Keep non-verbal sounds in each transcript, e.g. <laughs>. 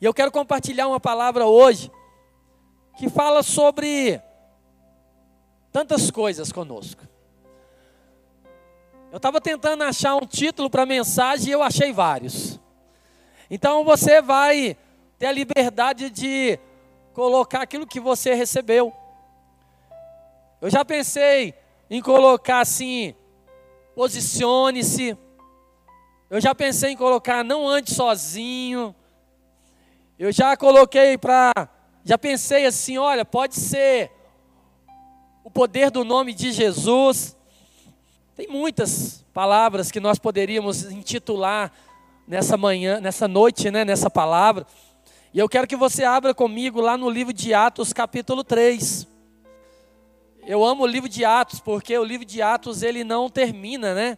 E eu quero compartilhar uma palavra hoje que fala sobre tantas coisas conosco. Eu estava tentando achar um título para a mensagem e eu achei vários. Então você vai ter a liberdade de colocar aquilo que você recebeu. Eu já pensei em colocar assim, posicione-se. Eu já pensei em colocar não ande sozinho. Eu já coloquei para, já pensei assim, olha, pode ser o poder do nome de Jesus. Tem muitas palavras que nós poderíamos intitular nessa manhã, nessa noite, né, nessa palavra. E eu quero que você abra comigo lá no livro de Atos, capítulo 3. Eu amo o livro de Atos, porque o livro de Atos ele não termina, né?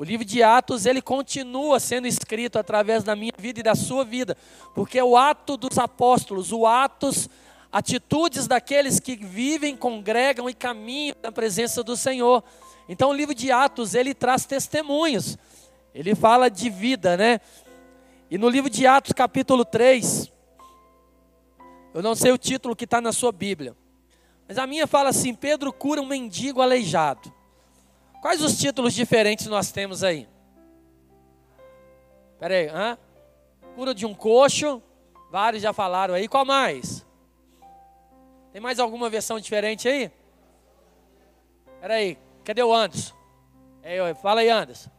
O livro de Atos, ele continua sendo escrito através da minha vida e da sua vida, porque é o ato dos apóstolos, o atos, atitudes daqueles que vivem, congregam e caminham na presença do Senhor. Então o livro de Atos, ele traz testemunhos. Ele fala de vida, né? E no livro de Atos, capítulo 3, eu não sei o título que está na sua Bíblia, mas a minha fala assim: Pedro cura um mendigo aleijado. Quais os títulos diferentes nós temos aí? Espera aí, hã? Cura de um coxo, vários já falaram aí. Qual mais? Tem mais alguma versão diferente aí? Espera aí, cadê o Anderson? É, fala aí, Anderson.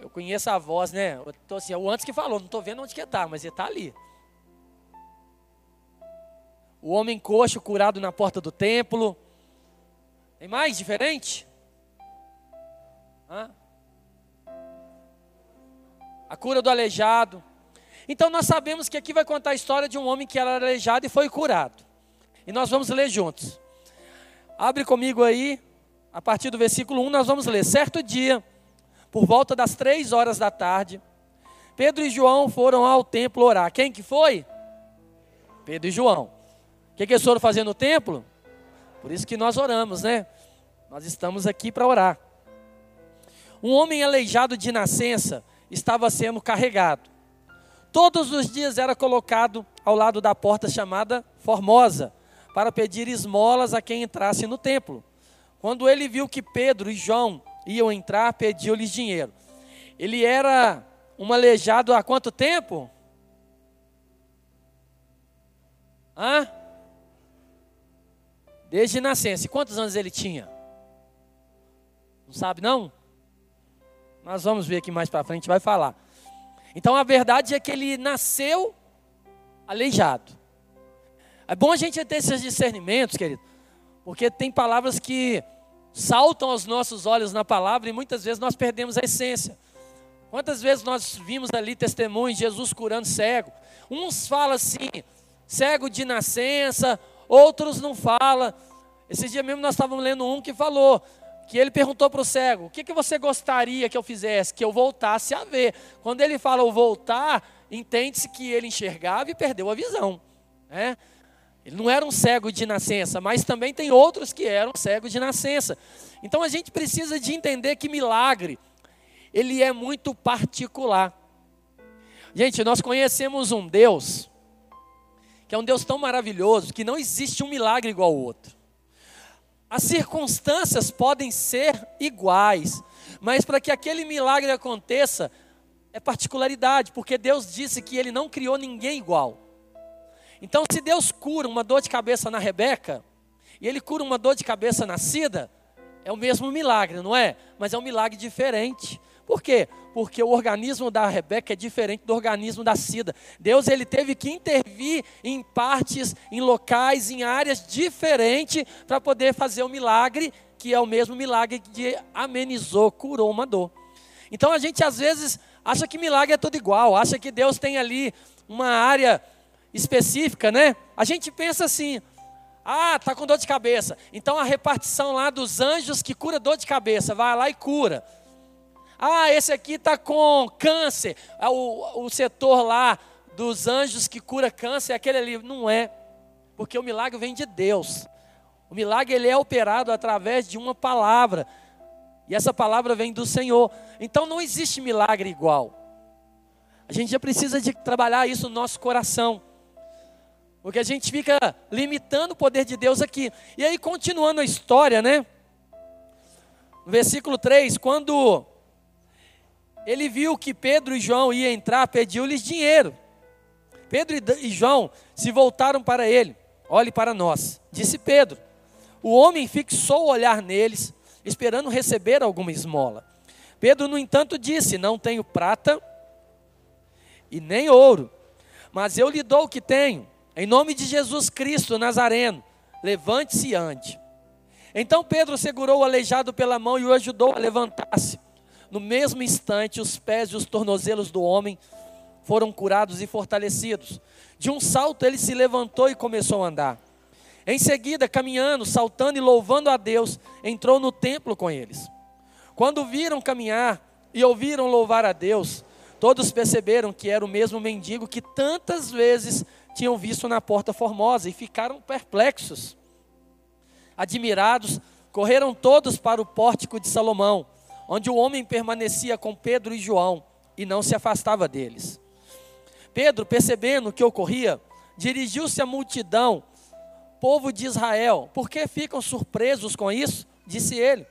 Eu conheço a voz, né? Eu tô assim, é o antes que falou, não estou vendo onde que está, mas ele está ali. O homem coxo curado na porta do templo. Tem mais diferente? Hã? A cura do aleijado. Então nós sabemos que aqui vai contar a história de um homem que era aleijado e foi curado. E nós vamos ler juntos. Abre comigo aí, a partir do versículo 1, nós vamos ler. Certo dia, por volta das três horas da tarde, Pedro e João foram ao templo orar. Quem que foi? Pedro e João. O que, que eles foram fazer no templo? Por isso que nós oramos, né? Nós estamos aqui para orar. Um homem aleijado de nascença estava sendo carregado. Todos os dias era colocado ao lado da porta chamada Formosa, para pedir esmolas a quem entrasse no templo. Quando ele viu que Pedro e João iam entrar, pediu-lhes dinheiro. Ele era um aleijado há quanto tempo? Hã? Desde nascença. Quantos anos ele tinha? Sabe não? Nós vamos ver aqui mais para frente, vai falar. Então a verdade é que ele nasceu aleijado. É bom a gente ter esses discernimentos, querido, porque tem palavras que saltam aos nossos olhos na palavra e muitas vezes nós perdemos a essência. Quantas vezes nós vimos ali testemunhos de Jesus curando cego? Uns falam assim, cego de nascença, outros não falam. Esse dia mesmo nós estávamos lendo um que falou que ele perguntou para o cego: O que, que você gostaria que eu fizesse? Que eu voltasse a ver. Quando ele fala o voltar, entende-se que ele enxergava e perdeu a visão. Né? Ele não era um cego de nascença, mas também tem outros que eram cegos de nascença. Então a gente precisa de entender que milagre, ele é muito particular. Gente, nós conhecemos um Deus que é um Deus tão maravilhoso que não existe um milagre igual ao outro. As circunstâncias podem ser iguais, mas para que aquele milagre aconteça, é particularidade, porque Deus disse que Ele não criou ninguém igual. Então, se Deus cura uma dor de cabeça na Rebeca, e Ele cura uma dor de cabeça na Cida, é o mesmo milagre, não é? Mas é um milagre diferente. Por quê? Porque o organismo da Rebeca é diferente do organismo da Cida. Deus ele teve que intervir em partes, em locais, em áreas diferentes para poder fazer o milagre, que é o mesmo milagre que amenizou, curou uma dor. Então a gente às vezes acha que milagre é tudo igual, acha que Deus tem ali uma área específica, né? A gente pensa assim: ah, tá com dor de cabeça. Então a repartição lá dos anjos que cura dor de cabeça, vai lá e cura. Ah, esse aqui está com câncer. É o, o setor lá dos anjos que cura câncer é aquele ali. Não é. Porque o milagre vem de Deus. O milagre ele é operado através de uma palavra. E essa palavra vem do Senhor. Então não existe milagre igual. A gente já precisa de trabalhar isso no nosso coração. Porque a gente fica limitando o poder de Deus aqui. E aí, continuando a história, né? No versículo 3, quando ele viu que Pedro e João iam entrar, pediu-lhes dinheiro. Pedro e João se voltaram para ele. Olhe para nós, disse Pedro. O homem fixou o olhar neles, esperando receber alguma esmola. Pedro, no entanto, disse: Não tenho prata e nem ouro, mas eu lhe dou o que tenho. Em nome de Jesus Cristo Nazareno, levante-se e ande. Então Pedro segurou o aleijado pela mão e o ajudou a levantar-se. No mesmo instante, os pés e os tornozelos do homem foram curados e fortalecidos. De um salto, ele se levantou e começou a andar. Em seguida, caminhando, saltando e louvando a Deus, entrou no templo com eles. Quando viram caminhar e ouviram louvar a Deus, todos perceberam que era o mesmo mendigo que tantas vezes tinham visto na porta formosa e ficaram perplexos. Admirados, correram todos para o pórtico de Salomão, onde o homem permanecia com Pedro e João e não se afastava deles. Pedro, percebendo o que ocorria, dirigiu-se à multidão, povo de Israel, por que ficam surpresos com isso? Disse ele.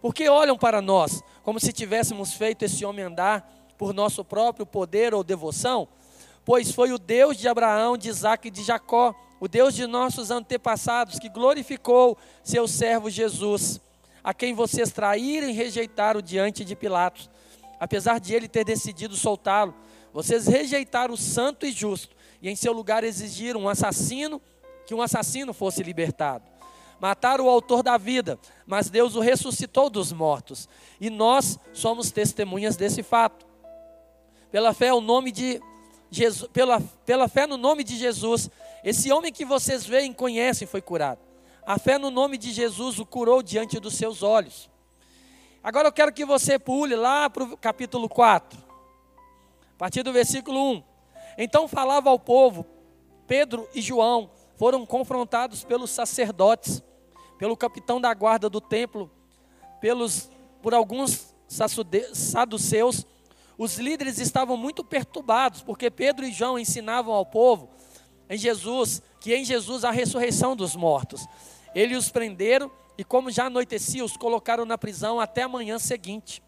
Porque olham para nós como se tivéssemos feito esse homem andar por nosso próprio poder ou devoção? pois foi o Deus de Abraão, de Isaac e de Jacó, o Deus de nossos antepassados, que glorificou seu servo Jesus, a quem vocês traíram e rejeitaram diante de Pilatos. Apesar de ele ter decidido soltá-lo, vocês rejeitaram o santo e justo, e em seu lugar exigiram um assassino, que um assassino fosse libertado. Mataram o autor da vida, mas Deus o ressuscitou dos mortos, e nós somos testemunhas desse fato. Pela fé, o nome de Jesus, pela, pela fé no nome de Jesus, esse homem que vocês veem e conhecem foi curado. A fé no nome de Jesus o curou diante dos seus olhos. Agora eu quero que você pule lá para o capítulo 4, a partir do versículo 1. Então falava ao povo, Pedro e João foram confrontados pelos sacerdotes, pelo capitão da guarda do templo, pelos, por alguns saduceus os líderes estavam muito perturbados, porque Pedro e João ensinavam ao povo em Jesus que em Jesus há ressurreição dos mortos. Eles os prenderam e, como já anoitecia, os colocaram na prisão até a manhã seguinte.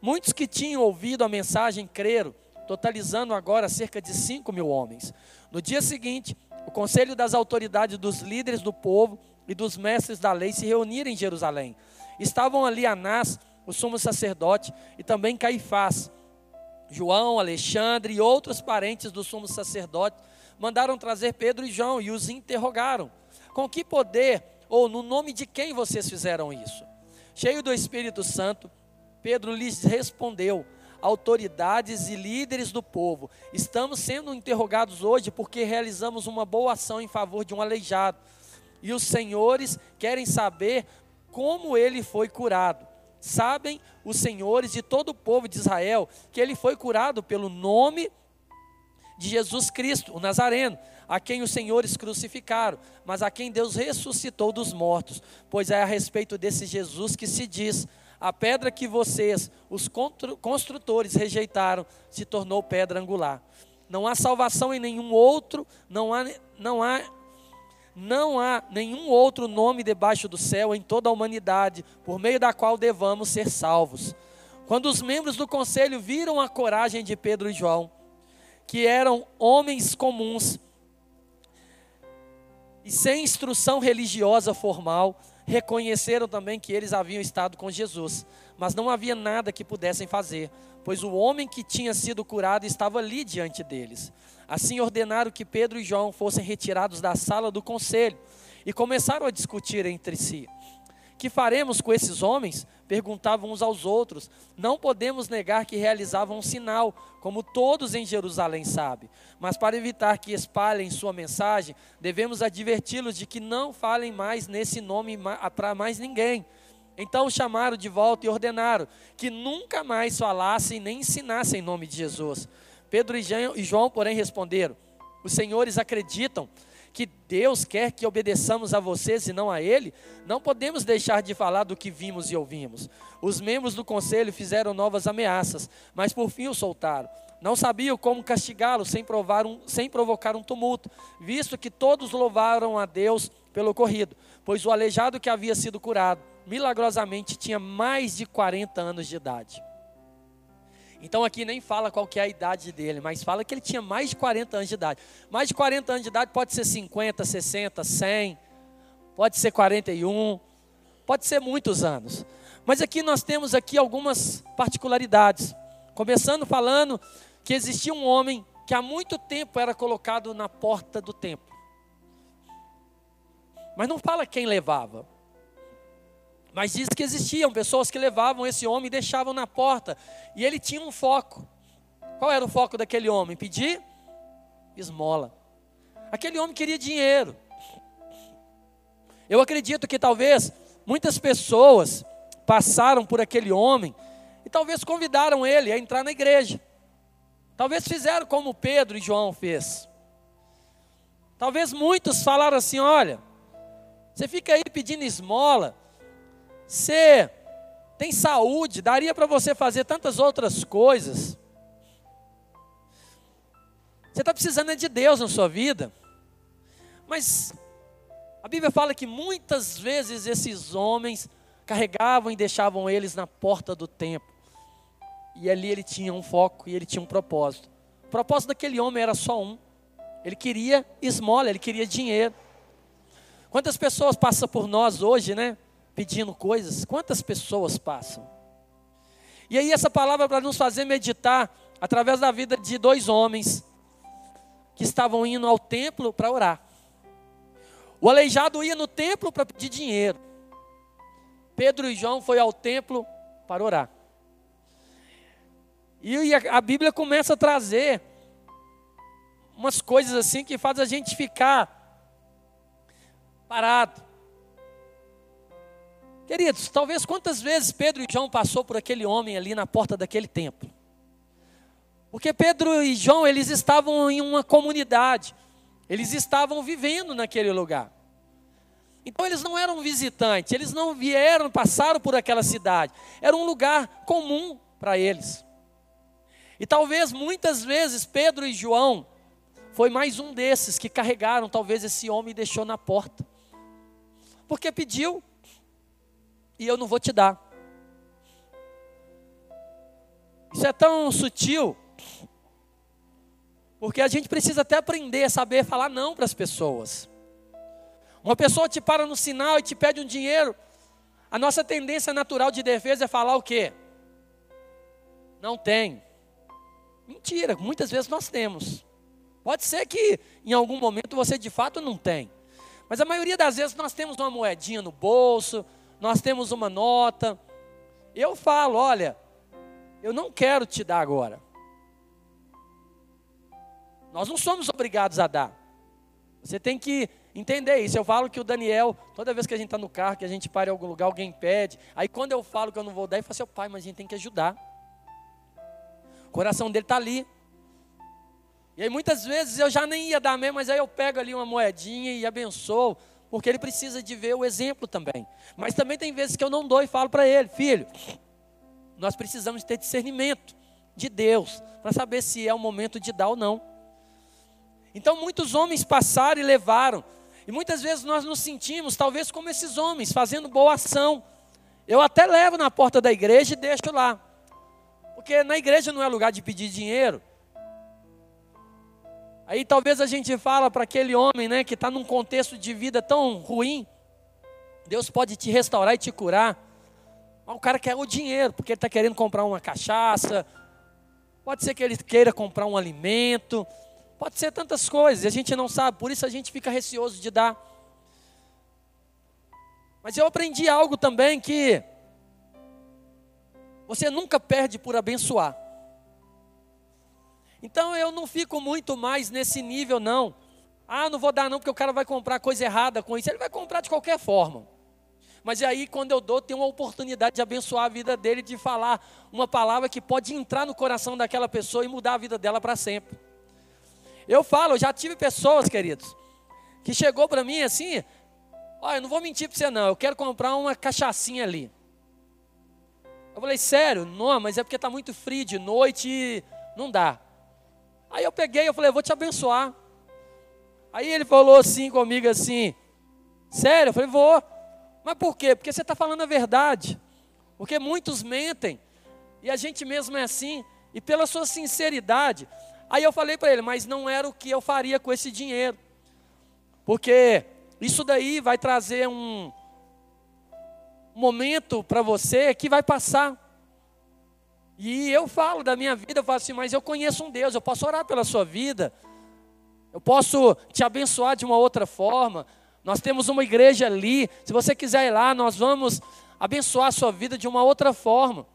Muitos que tinham ouvido a mensagem creram, totalizando agora cerca de 5 mil homens. No dia seguinte, o conselho das autoridades dos líderes do povo e dos mestres da lei se reuniram em Jerusalém. Estavam ali Anás, o sumo sacerdote, e também Caifás, João, Alexandre e outros parentes do sumo sacerdote mandaram trazer Pedro e João e os interrogaram: Com que poder ou no nome de quem vocês fizeram isso? Cheio do Espírito Santo, Pedro lhes respondeu: Autoridades e líderes do povo, estamos sendo interrogados hoje porque realizamos uma boa ação em favor de um aleijado. E os senhores querem saber como ele foi curado. Sabem os senhores de todo o povo de Israel que ele foi curado pelo nome de Jesus Cristo, o Nazareno, a quem os senhores crucificaram, mas a quem Deus ressuscitou dos mortos. Pois é a respeito desse Jesus que se diz: a pedra que vocês, os construtores, rejeitaram, se tornou pedra angular. Não há salvação em nenhum outro, não há, não há não há nenhum outro nome debaixo do céu em toda a humanidade por meio da qual devamos ser salvos. Quando os membros do conselho viram a coragem de Pedro e João, que eram homens comuns e sem instrução religiosa formal, reconheceram também que eles haviam estado com Jesus, mas não havia nada que pudessem fazer, pois o homem que tinha sido curado estava ali diante deles. Assim ordenaram que Pedro e João fossem retirados da sala do conselho e começaram a discutir entre si. Que faremos com esses homens? Perguntavam uns aos outros. Não podemos negar que realizavam um sinal, como todos em Jerusalém sabem. Mas para evitar que espalhem sua mensagem, devemos adverti-los de que não falem mais nesse nome para mais ninguém. Então chamaram de volta e ordenaram que nunca mais falassem nem ensinassem em nome de Jesus. Pedro e João, porém, responderam: Os senhores acreditam que Deus quer que obedeçamos a vocês e não a Ele, não podemos deixar de falar do que vimos e ouvimos. Os membros do conselho fizeram novas ameaças, mas por fim o soltaram. Não sabiam como castigá-lo sem, um, sem provocar um tumulto, visto que todos louvaram a Deus pelo ocorrido, pois o aleijado que havia sido curado, milagrosamente tinha mais de 40 anos de idade. Então aqui nem fala qual que é a idade dele, mas fala que ele tinha mais de 40 anos de idade. Mais de 40 anos de idade pode ser 50, 60, 100, pode ser 41, pode ser muitos anos. Mas aqui nós temos aqui algumas particularidades. Começando falando que existia um homem que há muito tempo era colocado na porta do templo. Mas não fala quem levava. Mas diz que existiam pessoas que levavam esse homem e deixavam na porta. E ele tinha um foco. Qual era o foco daquele homem? Pedir esmola. Aquele homem queria dinheiro. Eu acredito que talvez muitas pessoas passaram por aquele homem e talvez convidaram ele a entrar na igreja. Talvez fizeram como Pedro e João fez. Talvez muitos falaram assim: olha, você fica aí pedindo esmola, você tem saúde, daria para você fazer tantas outras coisas. Você está precisando de Deus na sua vida. Mas a Bíblia fala que muitas vezes esses homens carregavam e deixavam eles na porta do templo. E ali ele tinha um foco e ele tinha um propósito. O propósito daquele homem era só um. Ele queria esmola, ele queria dinheiro. Quantas pessoas passam por nós hoje, né? Pedindo coisas. Quantas pessoas passam? E aí, essa palavra para nos fazer meditar através da vida de dois homens que estavam indo ao templo para orar. O aleijado ia no templo para pedir dinheiro. Pedro e João foi ao templo para orar. E a Bíblia começa a trazer umas coisas assim que faz a gente ficar parado. Queridos, talvez quantas vezes Pedro e João passou por aquele homem ali na porta daquele templo. Porque Pedro e João, eles estavam em uma comunidade. Eles estavam vivendo naquele lugar. Então eles não eram visitantes, eles não vieram, passaram por aquela cidade. Era um lugar comum para eles. E talvez muitas vezes Pedro e João foi mais um desses que carregaram talvez esse homem e deixou na porta. Porque pediu e eu não vou te dar. Isso é tão sutil, porque a gente precisa até aprender a saber falar não para as pessoas. Uma pessoa te para no sinal e te pede um dinheiro, a nossa tendência natural de defesa é falar o quê? Não tem. Mentira, muitas vezes nós temos. Pode ser que em algum momento você de fato não tem. Mas a maioria das vezes nós temos uma moedinha no bolso, nós temos uma nota. Eu falo, olha, eu não quero te dar agora. Nós não somos obrigados a dar. Você tem que entender isso. Eu falo que o Daniel, toda vez que a gente está no carro, que a gente para em algum lugar, alguém pede. Aí quando eu falo que eu não vou dar, ele fala assim, pai, mas a gente tem que ajudar. O coração dele está ali. E aí muitas vezes eu já nem ia dar mesmo, mas aí eu pego ali uma moedinha e abençoo porque ele precisa de ver o exemplo também. Mas também tem vezes que eu não dou e falo para ele, filho, nós precisamos ter discernimento de Deus para saber se é o momento de dar ou não. Então muitos homens passaram e levaram, e muitas vezes nós nos sentimos, talvez como esses homens, fazendo boa ação. Eu até levo na porta da igreja e deixo lá, porque na igreja não é lugar de pedir dinheiro, Aí talvez a gente fala para aquele homem, né, que está num contexto de vida tão ruim, Deus pode te restaurar e te curar. Mas o cara quer o dinheiro, porque ele está querendo comprar uma cachaça, pode ser que ele queira comprar um alimento, pode ser tantas coisas, a gente não sabe, por isso a gente fica receoso de dar. Mas eu aprendi algo também que você nunca perde por abençoar. Então eu não fico muito mais nesse nível, não. Ah, não vou dar não, porque o cara vai comprar coisa errada com isso. Ele vai comprar de qualquer forma. Mas aí, quando eu dou, tem uma oportunidade de abençoar a vida dele, de falar uma palavra que pode entrar no coração daquela pessoa e mudar a vida dela para sempre. Eu falo, já tive pessoas, queridos, que chegou para mim assim: Olha, eu não vou mentir para você, não, eu quero comprar uma cachaçinha ali. Eu falei, sério? Não, mas é porque está muito frio de noite e não dá. Aí eu peguei, eu falei, eu vou te abençoar. Aí ele falou assim comigo assim, sério? Eu falei, vou. Mas por quê? Porque você está falando a verdade. Porque muitos mentem. E a gente mesmo é assim. E pela sua sinceridade. Aí eu falei para ele, mas não era o que eu faria com esse dinheiro. Porque isso daí vai trazer um momento para você que vai passar. E eu falo da minha vida, eu falo assim, mas eu conheço um Deus, eu posso orar pela sua vida. Eu posso te abençoar de uma outra forma. Nós temos uma igreja ali. Se você quiser ir lá, nós vamos abençoar a sua vida de uma outra forma.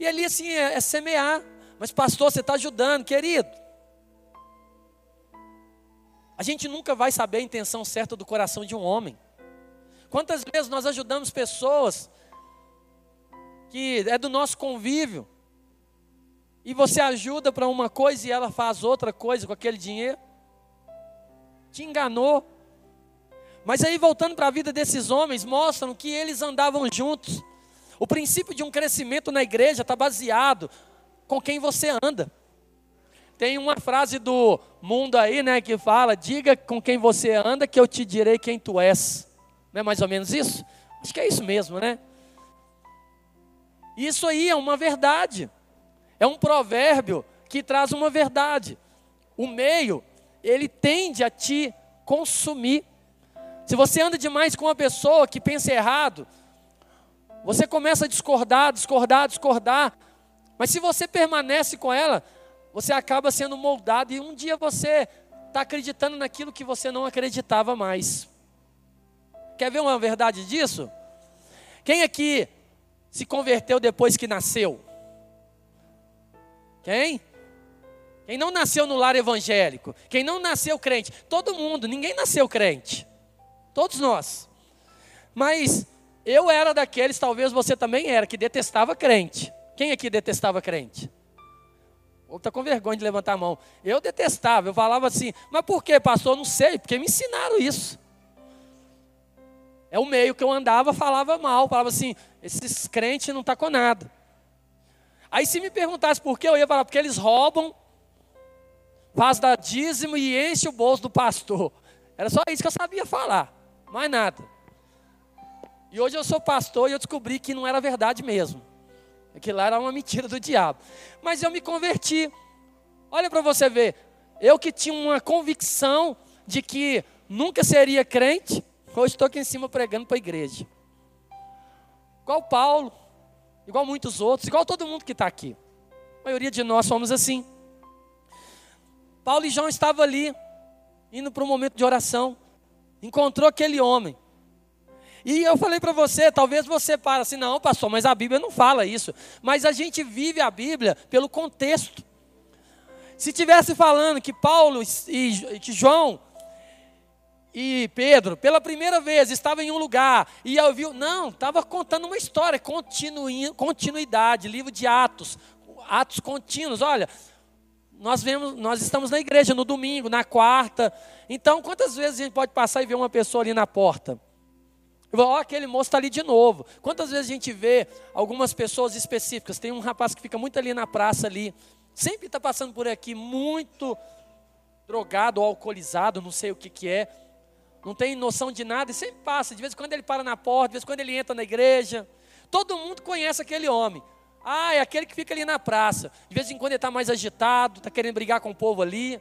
E ali assim é, é semear. Mas pastor, você está ajudando, querido. A gente nunca vai saber a intenção certa do coração de um homem. Quantas vezes nós ajudamos pessoas que é do nosso convívio e você ajuda para uma coisa e ela faz outra coisa com aquele dinheiro? Te enganou. Mas aí, voltando para a vida desses homens, mostram que eles andavam juntos. O princípio de um crescimento na igreja está baseado com quem você anda. Tem uma frase do mundo aí, né, que fala: diga com quem você anda, que eu te direi quem tu és. Não é mais ou menos isso? Acho que é isso mesmo, né? Isso aí é uma verdade. É um provérbio que traz uma verdade. O meio, ele tende a te consumir. Se você anda demais com uma pessoa que pensa errado, você começa a discordar, discordar, discordar. Mas se você permanece com ela, você acaba sendo moldado e um dia você está acreditando naquilo que você não acreditava mais. Quer ver uma verdade disso? Quem aqui se converteu depois que nasceu? Quem? Quem não nasceu no lar evangélico? Quem não nasceu crente? Todo mundo, ninguém nasceu crente. Todos nós. Mas eu era daqueles, talvez você também era, que detestava crente. Quem aqui detestava crente? Ou está com vergonha de levantar a mão. Eu detestava, eu falava assim, mas por que, pastor? Não sei, porque me ensinaram isso. É o meio que eu andava, falava mal, falava assim, esses crentes não tá com nada. Aí se me perguntasse por que, eu ia falar, porque eles roubam, faz da dízimo e enche o bolso do pastor. Era só isso que eu sabia falar, mais nada. E hoje eu sou pastor e eu descobri que não era verdade mesmo. Aquilo lá era uma mentira do diabo. Mas eu me converti. Olha para você ver. Eu que tinha uma convicção de que nunca seria crente, hoje estou aqui em cima pregando para a igreja. Igual Paulo, igual muitos outros, igual todo mundo que está aqui. A maioria de nós somos assim. Paulo e João estavam ali, indo para um momento de oração. Encontrou aquele homem. E eu falei para você, talvez você para assim, não, pastor, mas a Bíblia não fala isso. Mas a gente vive a Bíblia pelo contexto. Se tivesse falando que Paulo e que João e Pedro, pela primeira vez, estavam em um lugar e ouviu, não, estava contando uma história, continuidade, livro de Atos, atos contínuos. Olha, nós vemos, nós estamos na igreja no domingo, na quarta. Então, quantas vezes a gente pode passar e ver uma pessoa ali na porta? Ó, oh, aquele moço está ali de novo. Quantas vezes a gente vê algumas pessoas específicas? Tem um rapaz que fica muito ali na praça ali. Sempre está passando por aqui, muito drogado ou alcoolizado, não sei o que, que é. Não tem noção de nada e sempre passa. De vez em quando ele para na porta, de vez em quando ele entra na igreja. Todo mundo conhece aquele homem. Ah, é aquele que fica ali na praça. De vez em quando ele está mais agitado, está querendo brigar com o povo ali.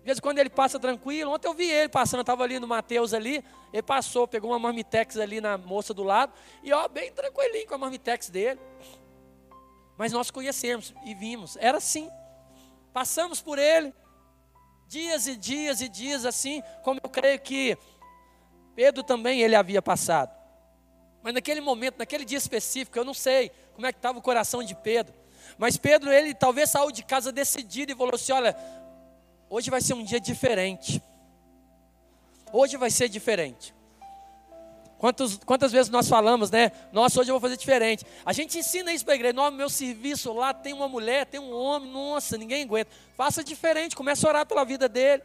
De vez em quando ele passa tranquilo. Ontem eu vi ele passando, estava ali no Mateus ali. Ele passou, pegou uma marmitex ali na moça do lado. E ó, bem tranquilinho com a marmitex dele. Mas nós conhecemos e vimos. Era assim. Passamos por ele. Dias e dias e dias assim. Como eu creio que Pedro também ele havia passado. Mas naquele momento, naquele dia específico, eu não sei como é que estava o coração de Pedro. Mas Pedro, ele talvez saiu de casa decidido e falou assim: Olha, Hoje vai ser um dia diferente. Hoje vai ser diferente. Quantos, quantas vezes nós falamos, né? Nossa, hoje eu vou fazer diferente. A gente ensina isso para a igreja. No meu serviço lá tem uma mulher, tem um homem. Nossa, ninguém aguenta. Faça diferente. Comece a orar pela vida dele.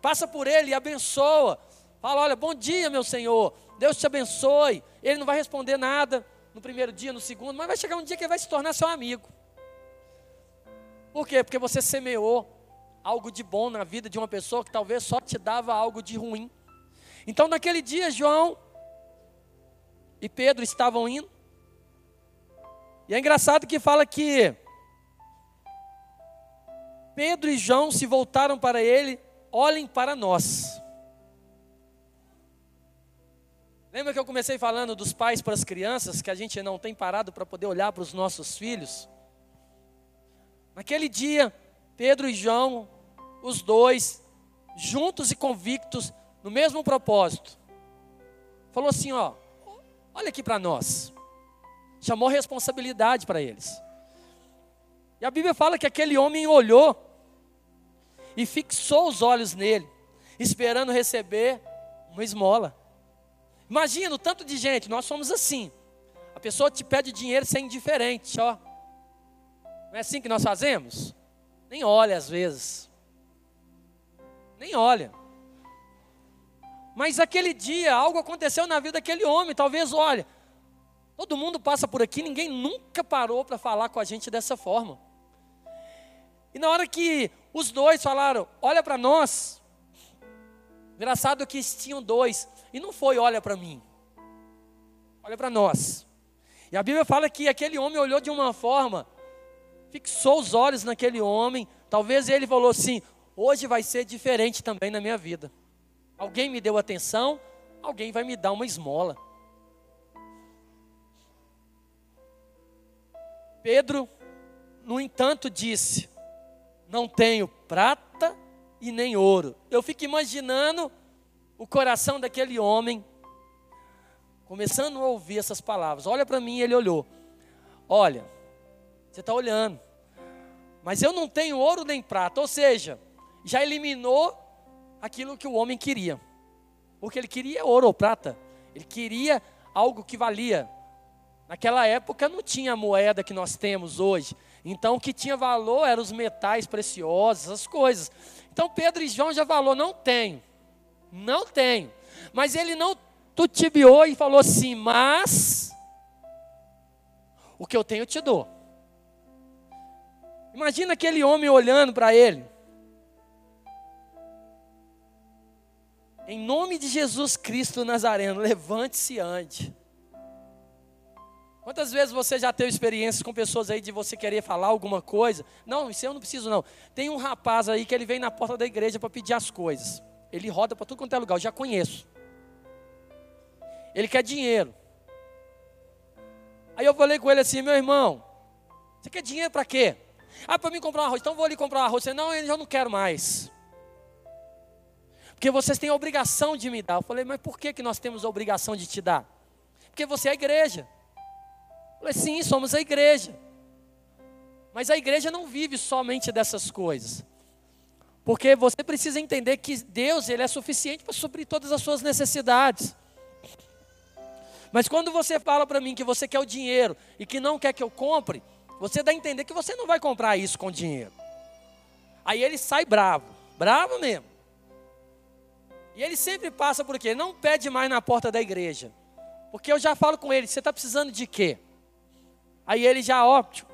passa por ele e abençoa. Fala: Olha, bom dia, meu Senhor, Deus te abençoe. Ele não vai responder nada no primeiro dia, no segundo, mas vai chegar um dia que ele vai se tornar seu amigo. Por quê? Porque você semeou algo de bom na vida de uma pessoa que talvez só te dava algo de ruim. Então, naquele dia, João e Pedro estavam indo. E é engraçado que fala que Pedro e João se voltaram para ele, olhem para nós. Lembra que eu comecei falando dos pais para as crianças, que a gente não tem parado para poder olhar para os nossos filhos? Naquele dia, Pedro e João, os dois, juntos e convictos, no mesmo propósito, falou assim: ó, olha aqui para nós. Chamou responsabilidade para eles. E a Bíblia fala que aquele homem olhou e fixou os olhos nele, esperando receber uma esmola. Imagina o tanto de gente, nós somos assim. A pessoa te pede dinheiro sem indiferente, ó. Não é assim que nós fazemos? Nem olha às vezes. Nem olha. Mas aquele dia, algo aconteceu na vida daquele homem. Talvez, olha, todo mundo passa por aqui, ninguém nunca parou para falar com a gente dessa forma. E na hora que os dois falaram, olha para nós, engraçado que tinham dois, e não foi olha para mim, olha para nós. E a Bíblia fala que aquele homem olhou de uma forma, fixou os olhos naquele homem, talvez ele falou assim: hoje vai ser diferente também na minha vida. Alguém me deu atenção, alguém vai me dar uma esmola. Pedro, no entanto, disse: Não tenho prata e nem ouro. Eu fico imaginando o coração daquele homem, começando a ouvir essas palavras. Olha para mim, ele olhou. Olha, você está olhando, mas eu não tenho ouro nem prata, ou seja, já eliminou aquilo que o homem queria. Porque ele queria ouro ou prata. Ele queria algo que valia. Naquela época não tinha a moeda que nós temos hoje. Então o que tinha valor eram os metais preciosos, as coisas. Então Pedro e João já falou: não tenho. Não tenho. Mas ele não tutibiou e falou assim: mas o que eu tenho eu te dou. Imagina aquele homem olhando para ele. Em nome de Jesus Cristo Nazareno, levante-se e ande. Quantas vezes você já teve experiências com pessoas aí de você querer falar alguma coisa? Não, isso eu não preciso não. Tem um rapaz aí que ele vem na porta da igreja para pedir as coisas. Ele roda para tudo quanto é lugar, eu já conheço. Ele quer dinheiro. Aí eu falei com ele assim, meu irmão, você quer dinheiro para quê? Ah, para mim comprar um arroz. Então vou ali comprar um arroz. Você, não, eu já não quero mais. Porque vocês têm a obrigação de me dar. Eu falei, mas por que, que nós temos a obrigação de te dar? Porque você é a igreja. Eu falei, sim, somos a igreja. Mas a igreja não vive somente dessas coisas. Porque você precisa entender que Deus ele é suficiente para suprir todas as suas necessidades. Mas quando você fala para mim que você quer o dinheiro e que não quer que eu compre, você dá a entender que você não vai comprar isso com dinheiro. Aí ele sai bravo, bravo mesmo. E ele sempre passa por quê? Não pede mais na porta da igreja. Porque eu já falo com ele, você está precisando de quê? Aí ele já, óbvio.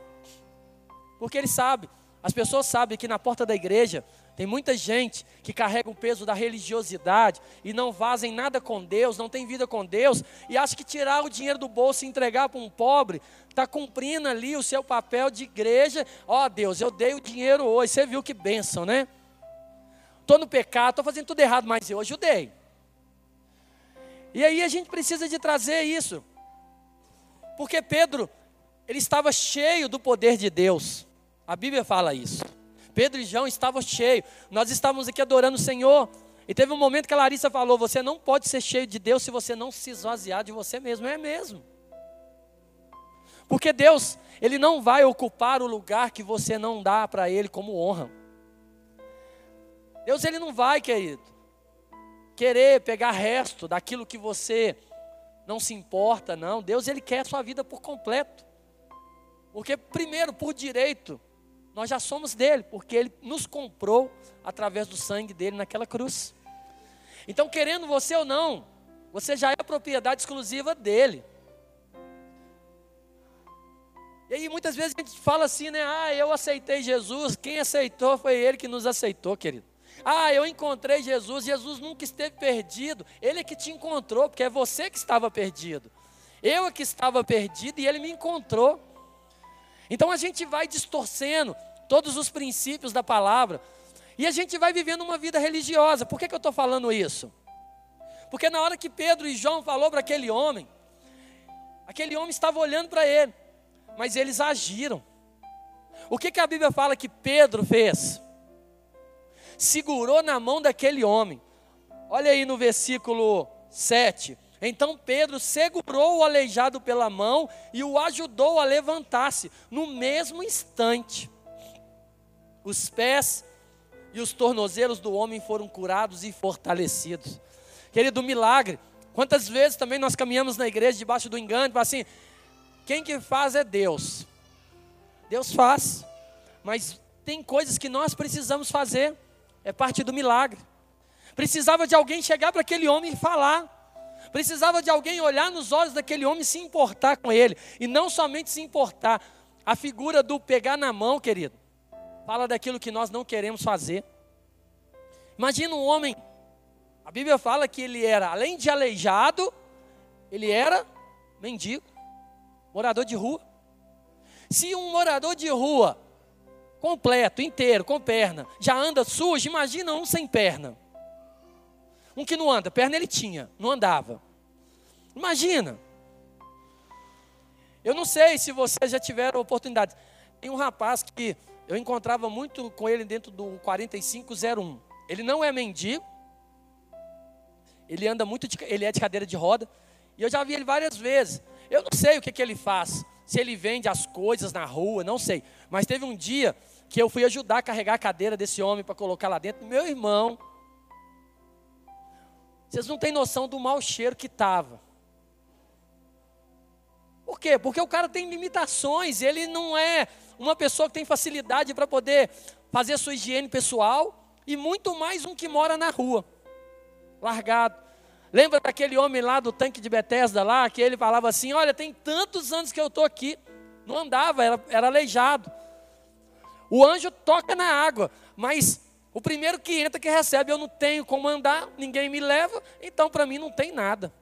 Porque ele sabe, as pessoas sabem que na porta da igreja tem muita gente que carrega o peso da religiosidade e não fazem nada com Deus, não tem vida com Deus e acha que tirar o dinheiro do bolso e entregar para um pobre está cumprindo ali o seu papel de igreja. Ó oh, Deus, eu dei o dinheiro hoje, você viu que bênção, né? Estou no pecado, estou fazendo tudo errado, mas eu ajudei. E aí a gente precisa de trazer isso. Porque Pedro, ele estava cheio do poder de Deus. A Bíblia fala isso. Pedro e João estavam cheios. Nós estávamos aqui adorando o Senhor. E teve um momento que a Larissa falou: Você não pode ser cheio de Deus se você não se esvaziar de você mesmo. É mesmo. Porque Deus, Ele não vai ocupar o lugar que você não dá para Ele como honra. Deus ele não vai, querido, querer pegar resto daquilo que você não se importa, não. Deus ele quer a sua vida por completo. Porque primeiro, por direito, nós já somos dele, porque ele nos comprou através do sangue dele naquela cruz. Então, querendo você ou não, você já é propriedade exclusiva dele. E aí muitas vezes a gente fala assim, né? Ah, eu aceitei Jesus, quem aceitou foi ele que nos aceitou, querido. Ah, eu encontrei Jesus, Jesus nunca esteve perdido, ele é que te encontrou, porque é você que estava perdido. Eu é que estava perdido e ele me encontrou. Então a gente vai distorcendo todos os princípios da palavra e a gente vai vivendo uma vida religiosa. Por que, que eu estou falando isso? Porque na hora que Pedro e João falou para aquele homem, aquele homem estava olhando para ele, mas eles agiram. O que, que a Bíblia fala que Pedro fez? Segurou na mão daquele homem. Olha aí no versículo 7. Então Pedro segurou o aleijado pela mão e o ajudou a levantar-se no mesmo instante. Os pés e os tornozelos do homem foram curados e fortalecidos. Querido, milagre. Quantas vezes também nós caminhamos na igreja debaixo do engano, assim, quem que faz é Deus. Deus faz, mas tem coisas que nós precisamos fazer, é parte do milagre. Precisava de alguém chegar para aquele homem e falar. Precisava de alguém olhar nos olhos daquele homem e se importar com ele. E não somente se importar. A figura do pegar na mão, querido, fala daquilo que nós não queremos fazer. Imagina um homem a Bíblia fala que ele era, além de aleijado, ele era mendigo, morador de rua. Se um morador de rua, completo, inteiro, com perna, já anda sujo, imagina um sem perna. Um que não anda, perna ele tinha, não andava. Imagina. Eu não sei se vocês já tiveram oportunidade. Tem um rapaz que eu encontrava muito com ele dentro do 4501. Ele não é mendigo, ele anda muito, de, ele é de cadeira de roda. E eu já vi ele várias vezes. Eu não sei o que, que ele faz. Se ele vende as coisas na rua, não sei. Mas teve um dia que eu fui ajudar a carregar a cadeira desse homem para colocar lá dentro. Meu irmão, vocês não têm noção do mau cheiro que estava. Por quê? Porque o cara tem limitações, ele não é uma pessoa que tem facilidade para poder fazer sua higiene pessoal e muito mais um que mora na rua largado. Lembra daquele homem lá do tanque de Betesda lá, que ele falava assim: Olha, tem tantos anos que eu estou aqui. Não andava, era, era aleijado. O anjo toca na água, mas o primeiro que entra que recebe, eu não tenho como andar, ninguém me leva, então para mim não tem nada.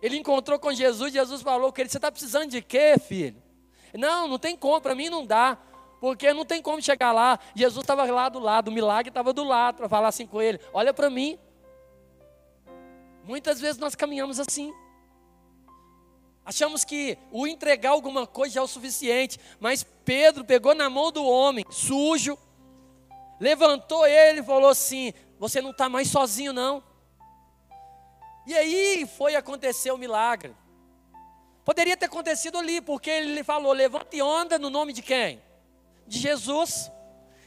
Ele encontrou com Jesus, Jesus falou que ele: Você está precisando de quê, filho? Não, não tem como, para mim não dá, porque não tem como chegar lá. Jesus estava lá do lado, o milagre estava do lado para falar assim com ele: Olha para mim, Muitas vezes nós caminhamos assim. Achamos que o entregar alguma coisa já é o suficiente, mas Pedro pegou na mão do homem, sujo, levantou ele e falou assim: Você não está mais sozinho, não. E aí foi acontecer o milagre. Poderia ter acontecido ali, porque ele falou: Levante e anda no nome de quem? De Jesus.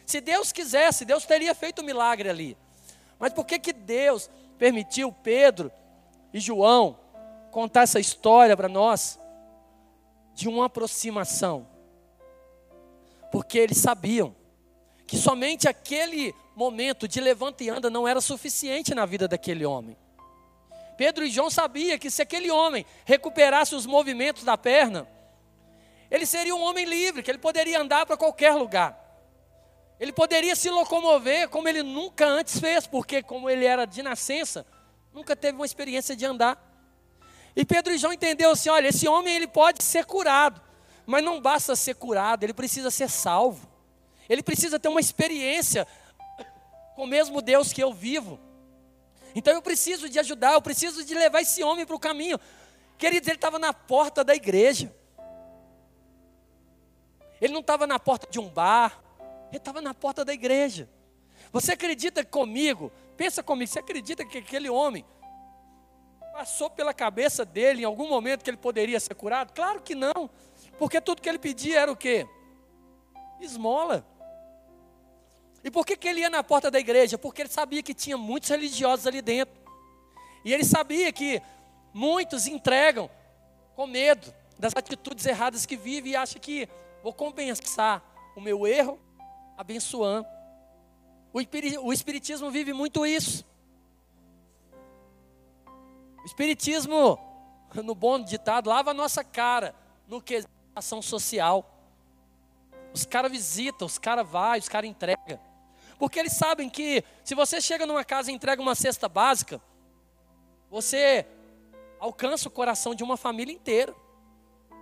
Se Deus quisesse, Deus teria feito o milagre ali. Mas por que, que Deus permitiu Pedro e João contar essa história para nós de uma aproximação. Porque eles sabiam que somente aquele momento de levanta e anda não era suficiente na vida daquele homem. Pedro e João sabiam que se aquele homem recuperasse os movimentos da perna, ele seria um homem livre, que ele poderia andar para qualquer lugar. Ele poderia se locomover como ele nunca antes fez, porque como ele era de nascença, nunca teve uma experiência de andar. E Pedro e João entendeu assim, olha, esse homem ele pode ser curado, mas não basta ser curado, ele precisa ser salvo. Ele precisa ter uma experiência com o mesmo Deus que eu vivo. Então eu preciso de ajudar, eu preciso de levar esse homem para o caminho. Queridos, ele estava na porta da igreja. Ele não estava na porta de um bar, ele estava na porta da igreja. Você acredita comigo? Pensa comigo, você acredita que aquele homem passou pela cabeça dele em algum momento que ele poderia ser curado? Claro que não. Porque tudo que ele pedia era o quê? Esmola. E por que, que ele ia na porta da igreja? Porque ele sabia que tinha muitos religiosos ali dentro. E ele sabia que muitos entregam com medo das atitudes erradas que vivem e acham que vou compensar o meu erro abençoando. O Espiritismo vive muito isso. O Espiritismo, no bom ditado, lava a nossa cara no que ação social. Os caras visitam, os caras vão, os caras entregam. Porque eles sabem que se você chega numa casa e entrega uma cesta básica, você alcança o coração de uma família inteira.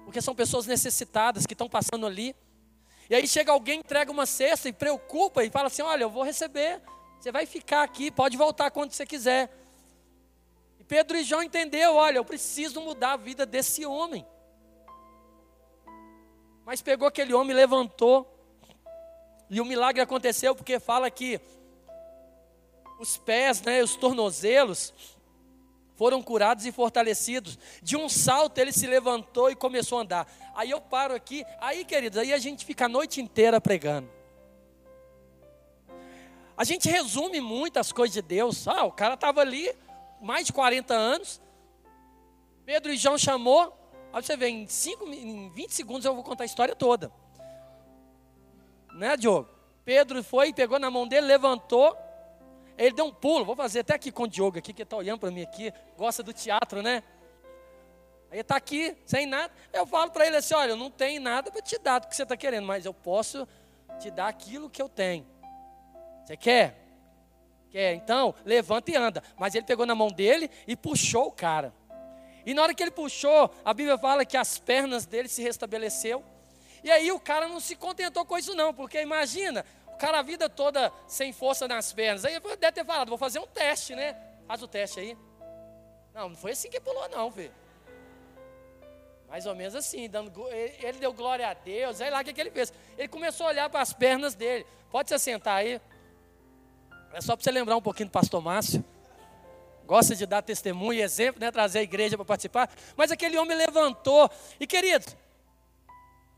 Porque são pessoas necessitadas que estão passando ali. E aí chega alguém, entrega uma cesta e preocupa e fala assim: Olha, eu vou receber, você vai ficar aqui, pode voltar quando você quiser. E Pedro e João entendeu: Olha, eu preciso mudar a vida desse homem. Mas pegou aquele homem, levantou, e o milagre aconteceu porque fala que os pés, né, os tornozelos, foram curados e fortalecidos. De um salto ele se levantou e começou a andar. Aí eu paro aqui, aí queridos, aí a gente fica a noite inteira pregando. A gente resume muitas coisas de Deus. Ah, o cara estava ali, mais de 40 anos. Pedro e João chamou. Aí você vê, em, cinco, em 20 segundos eu vou contar a história toda. Né, Diogo? Pedro foi, pegou na mão dele, levantou ele deu um pulo, vou fazer até aqui com o Diogo aqui, que está olhando para mim aqui, gosta do teatro, né? Aí está aqui, sem nada. Eu falo para ele assim: olha, eu não tenho nada para te dar do que você está querendo, mas eu posso te dar aquilo que eu tenho. Você quer? Quer? Então, levanta e anda. Mas ele pegou na mão dele e puxou o cara. E na hora que ele puxou, a Bíblia fala que as pernas dele se restabeleceu. E aí o cara não se contentou com isso não, porque imagina, cara a vida toda sem força nas pernas. Aí deve ter falado, vou fazer um teste, né? Faz o teste aí. Não, não foi assim que pulou, não, filho. Mais ou menos assim, dando, ele deu glória a Deus, aí lá o que, que ele fez? Ele começou a olhar para as pernas dele. Pode se sentar aí. É só para você lembrar um pouquinho do pastor Márcio. Gosta de dar testemunho e exemplo, né? Trazer a igreja para participar. Mas aquele homem levantou. E queridos,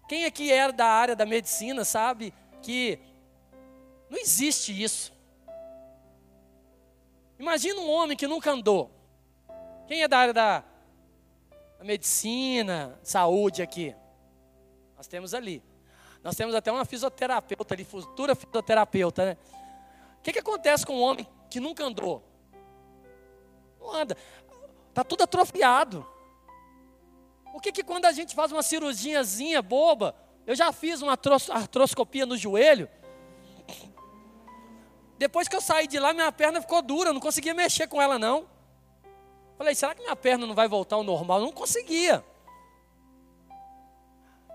quem aqui era da área da medicina sabe que não existe isso. Imagina um homem que nunca andou. Quem é da área da, da medicina, saúde aqui? Nós temos ali. Nós temos até uma fisioterapeuta ali, futura fisioterapeuta, né? O que, que acontece com um homem que nunca andou? Não anda. Está tudo atrofiado. Por que, que quando a gente faz uma cirurgiazinha boba, eu já fiz uma artroscopia no joelho, depois que eu saí de lá, minha perna ficou dura, eu não conseguia mexer com ela não. Falei, será que minha perna não vai voltar ao normal? Eu não conseguia.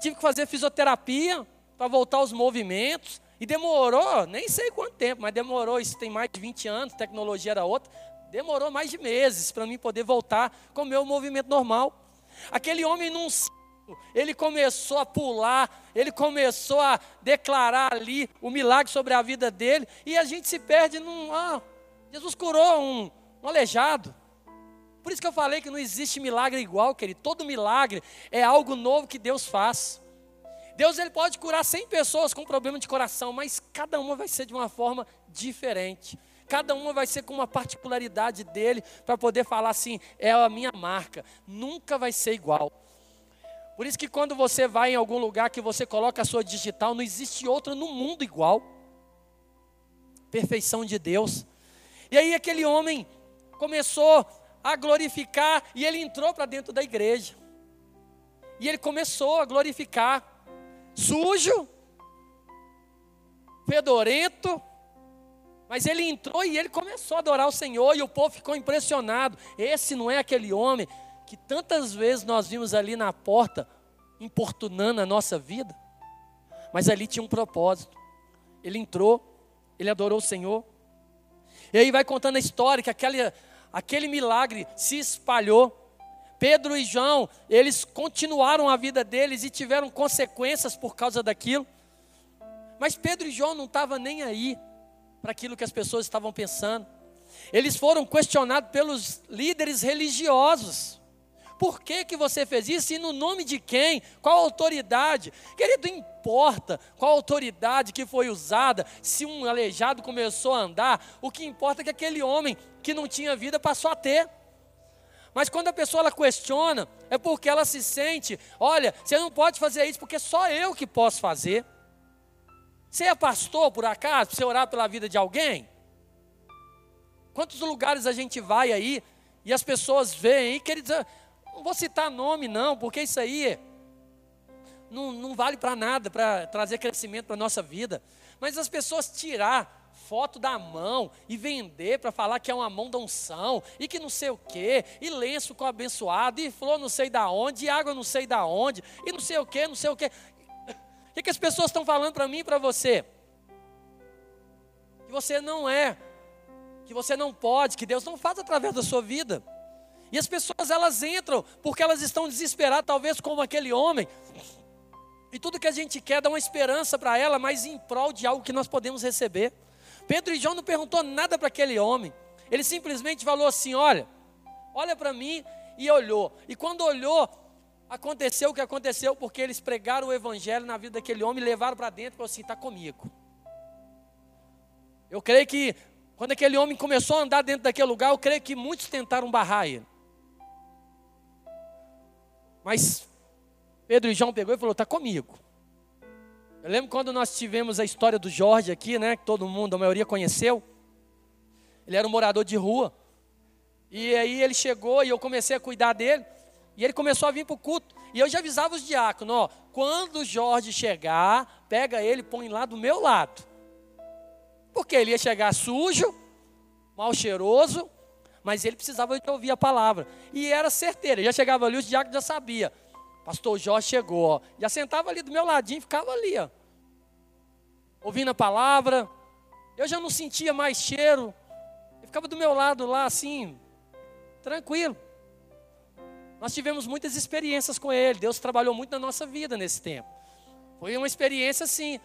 Tive que fazer fisioterapia para voltar aos movimentos. E demorou, nem sei quanto tempo, mas demorou, isso tem mais de 20 anos, tecnologia era outra. Demorou mais de meses para mim poder voltar com o meu movimento normal. Aquele homem não ele começou a pular, ele começou a declarar ali o milagre sobre a vida dele, e a gente se perde num. Ah, Jesus curou um, um aleijado. Por isso que eu falei que não existe milagre igual, querido. Todo milagre é algo novo que Deus faz. Deus ele pode curar 100 pessoas com problema de coração, mas cada uma vai ser de uma forma diferente. Cada uma vai ser com uma particularidade dele para poder falar assim, é a minha marca. Nunca vai ser igual. Por isso que quando você vai em algum lugar que você coloca a sua digital, não existe outra no mundo igual. Perfeição de Deus. E aí aquele homem começou a glorificar e ele entrou para dentro da igreja. E ele começou a glorificar. Sujo, fedorento, mas ele entrou e ele começou a adorar o Senhor e o povo ficou impressionado. Esse não é aquele homem que tantas vezes nós vimos ali na porta, importunando a nossa vida, mas ali tinha um propósito. Ele entrou, ele adorou o Senhor. E aí vai contando a história que aquele, aquele milagre se espalhou. Pedro e João, eles continuaram a vida deles e tiveram consequências por causa daquilo. Mas Pedro e João não estavam nem aí para aquilo que as pessoas estavam pensando. Eles foram questionados pelos líderes religiosos. Por que, que você fez isso? E no nome de quem? Qual autoridade? Querido, importa qual autoridade que foi usada, se um aleijado começou a andar, o que importa é que aquele homem que não tinha vida passou a ter. Mas quando a pessoa ela questiona, é porque ela se sente, olha, você não pode fazer isso porque só eu que posso fazer. Você é pastor, por acaso, para você orar pela vida de alguém? Quantos lugares a gente vai aí e as pessoas veem aí, queridos, não vou citar nome não, porque isso aí não, não vale para nada, para trazer crescimento para a nossa vida. Mas as pessoas tirar foto da mão e vender para falar que é uma mão da unção e que não sei o quê, e lenço com abençoado, e flor não sei da onde, e água não sei da onde, e não sei o quê, não sei o quê. O que, que as pessoas estão falando para mim e para você? Que você não é, que você não pode, que Deus não faz através da sua vida. E as pessoas elas entram porque elas estão desesperadas, talvez como aquele homem. E tudo que a gente quer é dar uma esperança para ela, mas em prol de algo que nós podemos receber. Pedro e João não perguntou nada para aquele homem. Ele simplesmente falou assim: Olha, olha para mim e olhou. E quando olhou, aconteceu o que aconteceu, porque eles pregaram o evangelho na vida daquele homem, levaram para dentro e falaram assim: Está comigo. Eu creio que quando aquele homem começou a andar dentro daquele lugar, eu creio que muitos tentaram barrar ele. Mas Pedro e João pegou e falou: Está comigo. Eu lembro quando nós tivemos a história do Jorge aqui, né? Que todo mundo, a maioria conheceu. Ele era um morador de rua. E aí ele chegou e eu comecei a cuidar dele. E ele começou a vir para o culto. E eu já avisava os diáconos: ó, quando o Jorge chegar, pega ele e põe lá do meu lado. Porque ele ia chegar sujo, mal cheiroso, mas ele precisava de ouvir a palavra. E era certeiro. já chegava ali, os diáconos já sabia. Pastor Jorge chegou, ó. Já sentava ali do meu ladinho, ficava ali, ó. Ouvindo a palavra. Eu já não sentia mais cheiro. Ele ficava do meu lado lá, assim, tranquilo. Nós tivemos muitas experiências com ele. Deus trabalhou muito na nossa vida nesse tempo. Foi uma experiência assim.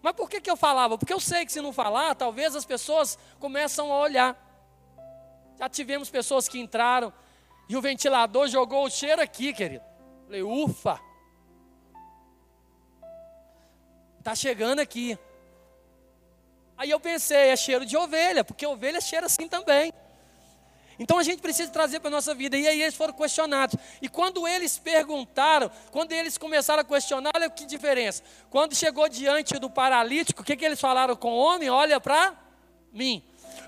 Mas por que, que eu falava? Porque eu sei que se não falar, talvez as pessoas começam a olhar. Já tivemos pessoas que entraram e o ventilador jogou o cheiro aqui, querido. Falei, ufa! Está chegando aqui. Aí eu pensei, é cheiro de ovelha, porque ovelha cheira assim também. Então a gente precisa trazer para a nossa vida. E aí eles foram questionados. E quando eles perguntaram, quando eles começaram a questionar, olha que diferença. Quando chegou diante do paralítico, o que, que eles falaram com o homem? Olha para mim.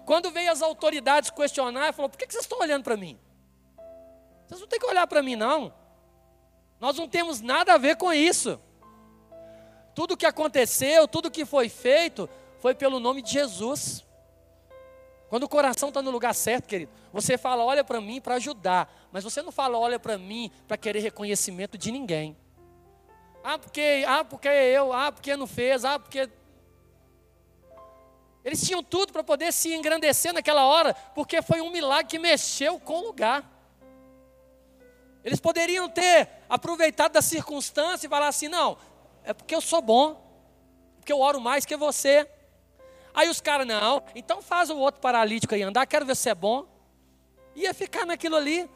Quando veio as autoridades questionar, falou: por que, vocês estão olhando para mim? Vocês não têm que olhar para mim, não. Nós não temos nada a ver com isso. Tudo que aconteceu, tudo que foi feito, foi pelo nome de Jesus. Quando o coração está no lugar certo, querido, você fala, olha para mim para ajudar, mas você não fala, olha para mim para querer reconhecimento de ninguém. Ah, porque, ah, porque eu, ah, porque não fez, ah, porque. Eles tinham tudo para poder se engrandecer naquela hora, porque foi um milagre que mexeu com o lugar. Eles poderiam ter aproveitado da circunstância e falar assim: não, é porque eu sou bom, porque eu oro mais que você. Aí os caras, não, então faz o outro paralítico aí andar, quero ver se é bom. Ia ficar naquilo ali.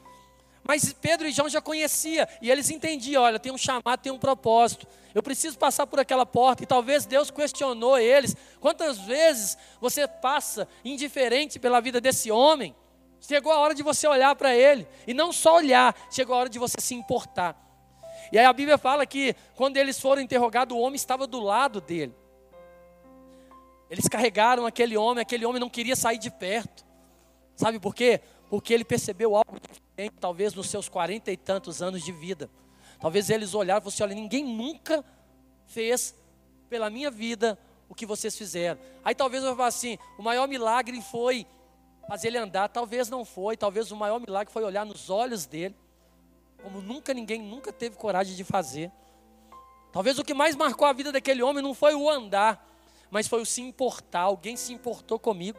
Mas Pedro e João já conhecia e eles entendiam, olha, tem um chamado, tem um propósito. Eu preciso passar por aquela porta e talvez Deus questionou eles. Quantas vezes você passa indiferente pela vida desse homem? Chegou a hora de você olhar para ele. E não só olhar, chegou a hora de você se importar. E aí a Bíblia fala que quando eles foram interrogados, o homem estava do lado dele. Eles carregaram aquele homem, aquele homem não queria sair de perto. Sabe por quê? Porque ele percebeu algo diferente, talvez nos seus quarenta e tantos anos de vida. Talvez eles olharam e falaram assim: olha, ninguém nunca fez pela minha vida o que vocês fizeram. Aí talvez eu falar assim: o maior milagre foi fazer ele andar. Talvez não foi, talvez o maior milagre foi olhar nos olhos dele, como nunca ninguém nunca teve coragem de fazer. Talvez o que mais marcou a vida daquele homem não foi o andar, mas foi o se importar. Alguém se importou comigo.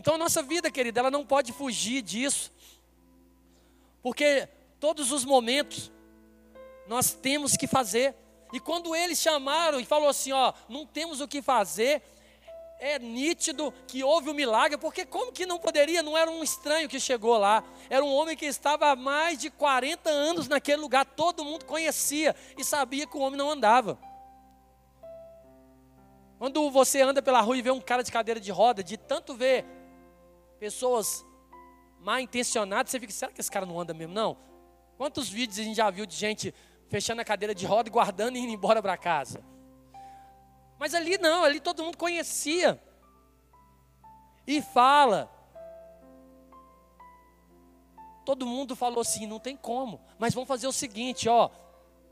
Então a nossa vida, querida, ela não pode fugir disso, porque todos os momentos nós temos que fazer. E quando eles chamaram e falou assim, ó, não temos o que fazer, é nítido que houve um milagre, porque como que não poderia? Não era um estranho que chegou lá, era um homem que estava há mais de 40 anos naquele lugar, todo mundo conhecia e sabia que o homem não andava. Quando você anda pela rua e vê um cara de cadeira de roda, de tanto ver pessoas mal intencionadas, você fica, será que esse cara não anda mesmo? Não. Quantos vídeos a gente já viu de gente fechando a cadeira de roda, guardando e indo embora para casa? Mas ali não, ali todo mundo conhecia. E fala. Todo mundo falou assim: não tem como, mas vamos fazer o seguinte, ó.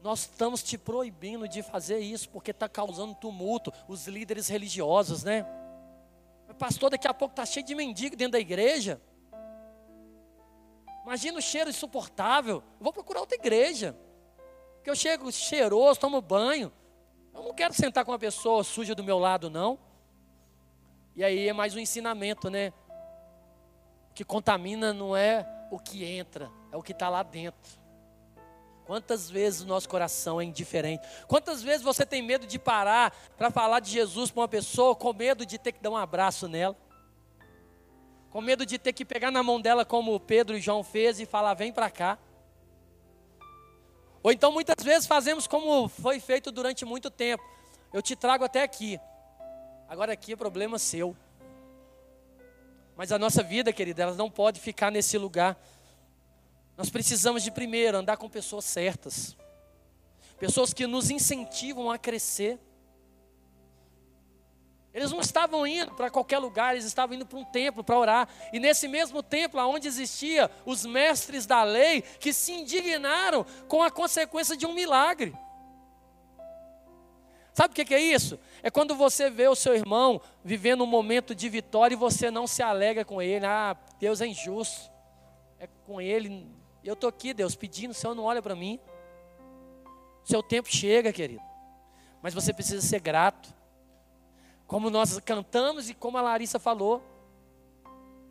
Nós estamos te proibindo de fazer isso porque está causando tumulto. Os líderes religiosos, né? Pastor, daqui a pouco está cheio de mendigo dentro da igreja. Imagina o cheiro insuportável. Eu vou procurar outra igreja. Porque eu chego cheiroso, tomo banho. Eu não quero sentar com uma pessoa suja do meu lado, não. E aí é mais um ensinamento, né? O que contamina não é o que entra, é o que está lá dentro. Quantas vezes o nosso coração é indiferente? Quantas vezes você tem medo de parar para falar de Jesus para uma pessoa com medo de ter que dar um abraço nela? Com medo de ter que pegar na mão dela como Pedro e João fez e falar: "Vem para cá". Ou então muitas vezes fazemos como foi feito durante muito tempo. Eu te trago até aqui. Agora aqui é problema seu. Mas a nossa vida, querida, ela não pode ficar nesse lugar. Nós precisamos de primeiro andar com pessoas certas. Pessoas que nos incentivam a crescer. Eles não estavam indo para qualquer lugar, eles estavam indo para um templo para orar. E nesse mesmo templo, onde existia os mestres da lei, que se indignaram com a consequência de um milagre. Sabe o que é isso? É quando você vê o seu irmão vivendo um momento de vitória e você não se alega com ele. Ah, Deus é injusto. É com ele. Eu estou aqui, Deus, pedindo, o Senhor não olha para mim. Seu tempo chega, querido. Mas você precisa ser grato como nós cantamos e como a Larissa falou.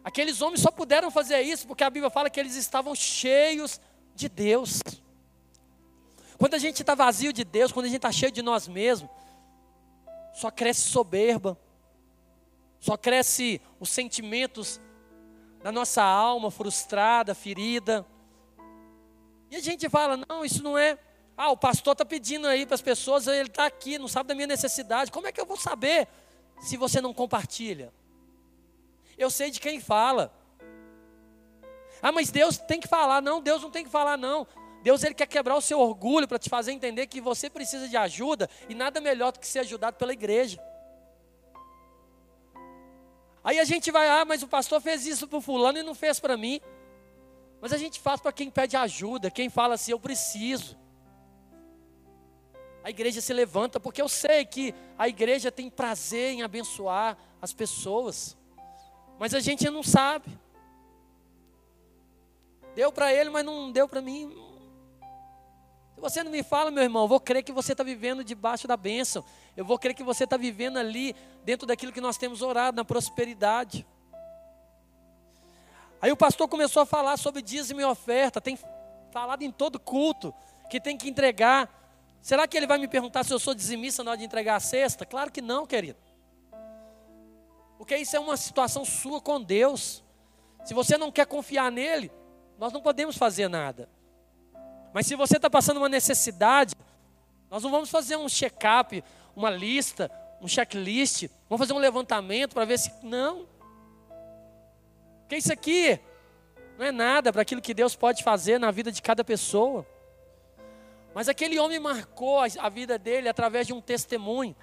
Aqueles homens só puderam fazer isso porque a Bíblia fala que eles estavam cheios de Deus. Quando a gente está vazio de Deus, quando a gente está cheio de nós mesmos, só cresce soberba, só cresce os sentimentos da nossa alma frustrada, ferida. E a gente fala: não, isso não é. Ah, o pastor está pedindo aí para as pessoas, ele está aqui, não sabe da minha necessidade. Como é que eu vou saber? se você não compartilha? Eu sei de quem fala. Ah, mas Deus tem que falar. Não, Deus não tem que falar, não. Deus ele quer quebrar o seu orgulho para te fazer entender que você precisa de ajuda e nada melhor do que ser ajudado pela igreja. Aí a gente vai, ah, mas o pastor fez isso para o fulano e não fez para mim. Mas a gente faz para quem pede ajuda, quem fala assim, eu preciso a igreja se levanta, porque eu sei que a igreja tem prazer em abençoar as pessoas, mas a gente não sabe. Deu para ele, mas não deu para mim. Se você não me fala, meu irmão, eu vou crer que você está vivendo debaixo da bênção. Eu vou crer que você está vivendo ali, dentro daquilo que nós temos orado, na prosperidade. Aí o pastor começou a falar sobre dízimo e oferta, tem falado em todo culto, que tem que entregar Será que ele vai me perguntar se eu sou dizimista na hora de entregar a cesta? Claro que não, querido. Porque isso é uma situação sua com Deus. Se você não quer confiar nele, nós não podemos fazer nada. Mas se você está passando uma necessidade, nós não vamos fazer um check-up, uma lista, um checklist, vamos fazer um levantamento para ver se. Não. Porque isso aqui não é nada para aquilo que Deus pode fazer na vida de cada pessoa. Mas aquele homem marcou a vida dele através de um testemunho,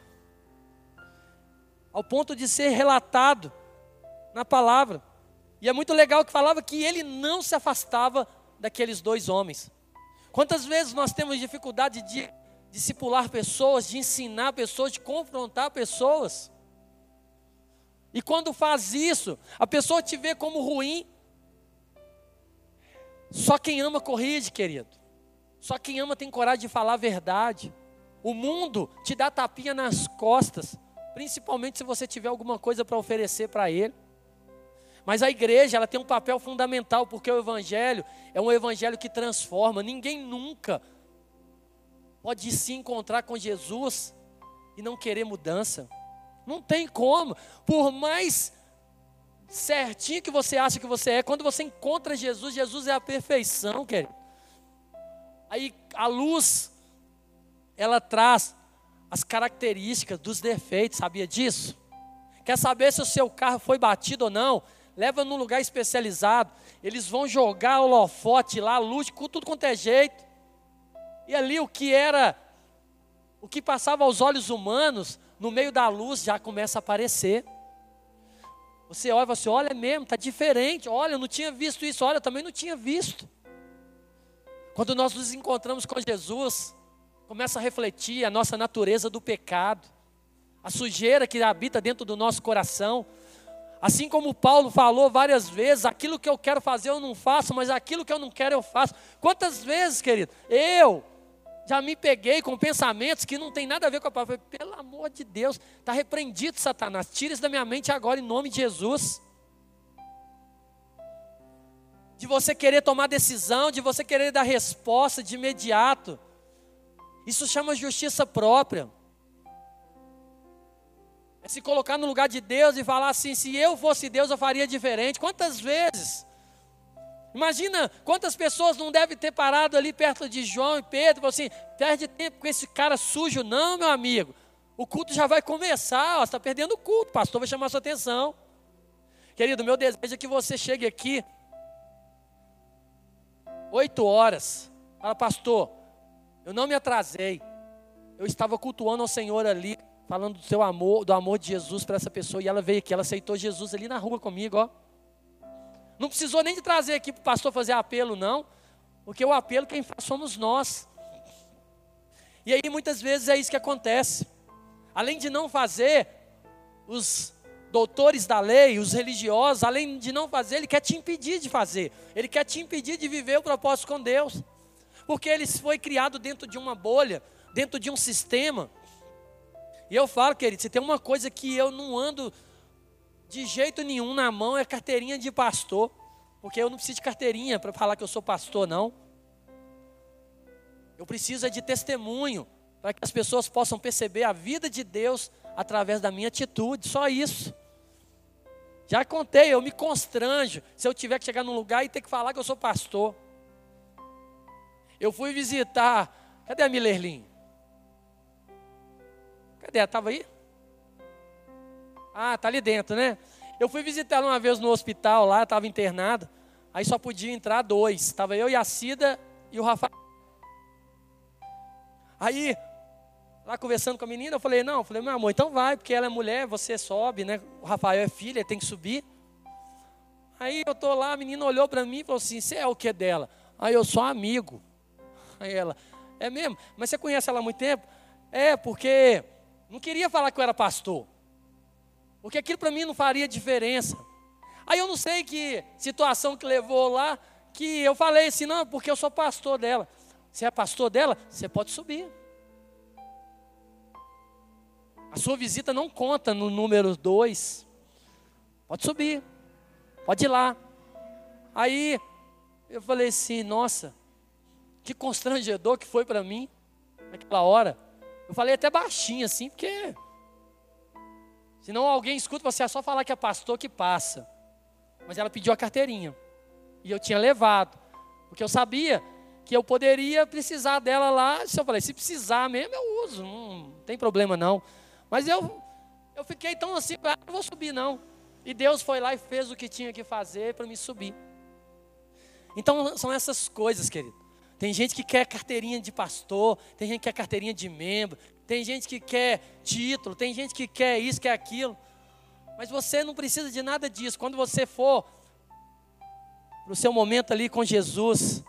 ao ponto de ser relatado na palavra. E é muito legal que falava que ele não se afastava daqueles dois homens. Quantas vezes nós temos dificuldade de discipular pessoas, de ensinar pessoas, de confrontar pessoas? E quando faz isso, a pessoa te vê como ruim. Só quem ama corrige, querido. Só quem ama tem coragem de falar a verdade. O mundo te dá tapinha nas costas, principalmente se você tiver alguma coisa para oferecer para ele. Mas a igreja, ela tem um papel fundamental, porque o evangelho é um evangelho que transforma. Ninguém nunca pode se encontrar com Jesus e não querer mudança. Não tem como. Por mais certinho que você acha que você é, quando você encontra Jesus, Jesus é a perfeição, querido. Aí a luz, ela traz as características dos defeitos, sabia disso? Quer saber se o seu carro foi batido ou não? Leva num lugar especializado. Eles vão jogar holofote lá, luz, tudo quanto é jeito. E ali o que era, o que passava aos olhos humanos, no meio da luz já começa a aparecer. Você olha assim: olha é mesmo, está diferente. Olha, eu não tinha visto isso. Olha, eu também não tinha visto. Quando nós nos encontramos com Jesus, começa a refletir a nossa natureza do pecado, a sujeira que habita dentro do nosso coração. Assim como Paulo falou várias vezes, aquilo que eu quero fazer eu não faço, mas aquilo que eu não quero eu faço. Quantas vezes, querido, eu já me peguei com pensamentos que não tem nada a ver com a palavra. Pelo amor de Deus, está repreendido, Satanás. Tira isso da minha mente agora, em nome de Jesus. De você querer tomar decisão, de você querer dar resposta de imediato. Isso chama justiça própria. É se colocar no lugar de Deus e falar assim: se eu fosse Deus, eu faria diferente. Quantas vezes? Imagina quantas pessoas não devem ter parado ali perto de João e Pedro, e assim: perde tempo com esse cara sujo, não, meu amigo. O culto já vai começar, você está perdendo o culto, pastor vai chamar sua atenção. Querido, meu desejo é que você chegue aqui, oito horas, fala, pastor, eu não me atrasei, eu estava cultuando ao Senhor ali, falando do seu amor, do amor de Jesus para essa pessoa, e ela veio aqui, ela aceitou Jesus ali na rua comigo, ó. Não precisou nem de trazer aqui para o pastor fazer apelo, não, porque o apelo quem faz somos nós. E aí muitas vezes é isso que acontece. Além de não fazer, os doutores da lei, os religiosos, além de não fazer, ele quer te impedir de fazer. Ele quer te impedir de viver o propósito com Deus. Porque ele foi criado dentro de uma bolha, dentro de um sistema e eu falo, querido, se tem uma coisa que eu não ando de jeito nenhum na mão é carteirinha de pastor. Porque eu não preciso de carteirinha para falar que eu sou pastor, não. Eu preciso é de testemunho para que as pessoas possam perceber a vida de Deus através da minha atitude, só isso. Já contei, eu me constranjo se eu tiver que chegar num lugar e ter que falar que eu sou pastor. Eu fui visitar, cadê a Milerlin? Cadê? Estava aí? Ah, tá ali dentro, né? Eu fui visitar uma vez no hospital lá, estava internado. Aí só podia entrar dois. Estava eu e a Cida e o Rafael. Aí, lá conversando com a menina, eu falei, não, eu falei, meu amor, então vai, porque ela é mulher, você sobe, né? O Rafael é filho, ele tem que subir. Aí eu tô lá, a menina olhou para mim e falou assim, você é o que dela? Aí eu sou amigo. Aí ela, é mesmo? Mas você conhece ela há muito tempo? É, porque não queria falar que eu era pastor. Porque aquilo para mim não faria diferença. Aí eu não sei que situação que levou lá, que eu falei assim, não, porque eu sou pastor dela. Você é pastor dela? Você pode subir. A sua visita não conta no número dois. Pode subir. Pode ir lá. Aí eu falei assim, nossa, que constrangedor que foi para mim naquela hora. Eu falei até baixinho assim, porque senão alguém escuta você é só falar que é pastor que passa. Mas ela pediu a carteirinha. E eu tinha levado, porque eu sabia que eu poderia precisar dela lá. Se eu falei, se precisar mesmo, eu uso, não tem problema não. Mas eu eu fiquei tão assim, ah, não vou subir não. E Deus foi lá e fez o que tinha que fazer para me subir. Então são essas coisas, querido. Tem gente que quer carteirinha de pastor, tem gente que quer carteirinha de membro, tem gente que quer título, tem gente que quer isso, quer aquilo. Mas você não precisa de nada disso. Quando você for para o seu momento ali com Jesus,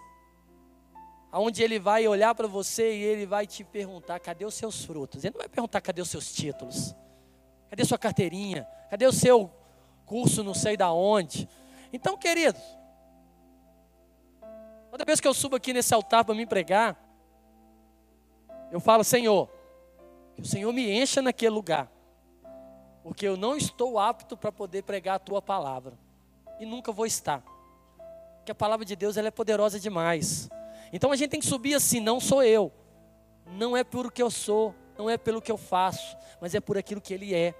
aonde ele vai olhar para você e ele vai te perguntar: cadê os seus frutos? Ele não vai perguntar: cadê os seus títulos? Cadê sua carteirinha? Cadê o seu curso não sei da onde? Então, queridos, Toda vez que eu subo aqui nesse altar para me pregar, eu falo, Senhor, que o Senhor me encha naquele lugar, porque eu não estou apto para poder pregar a tua palavra, e nunca vou estar, porque a palavra de Deus ela é poderosa demais. Então a gente tem que subir assim, não sou eu, não é por que eu sou, não é pelo que eu faço, mas é por aquilo que Ele é,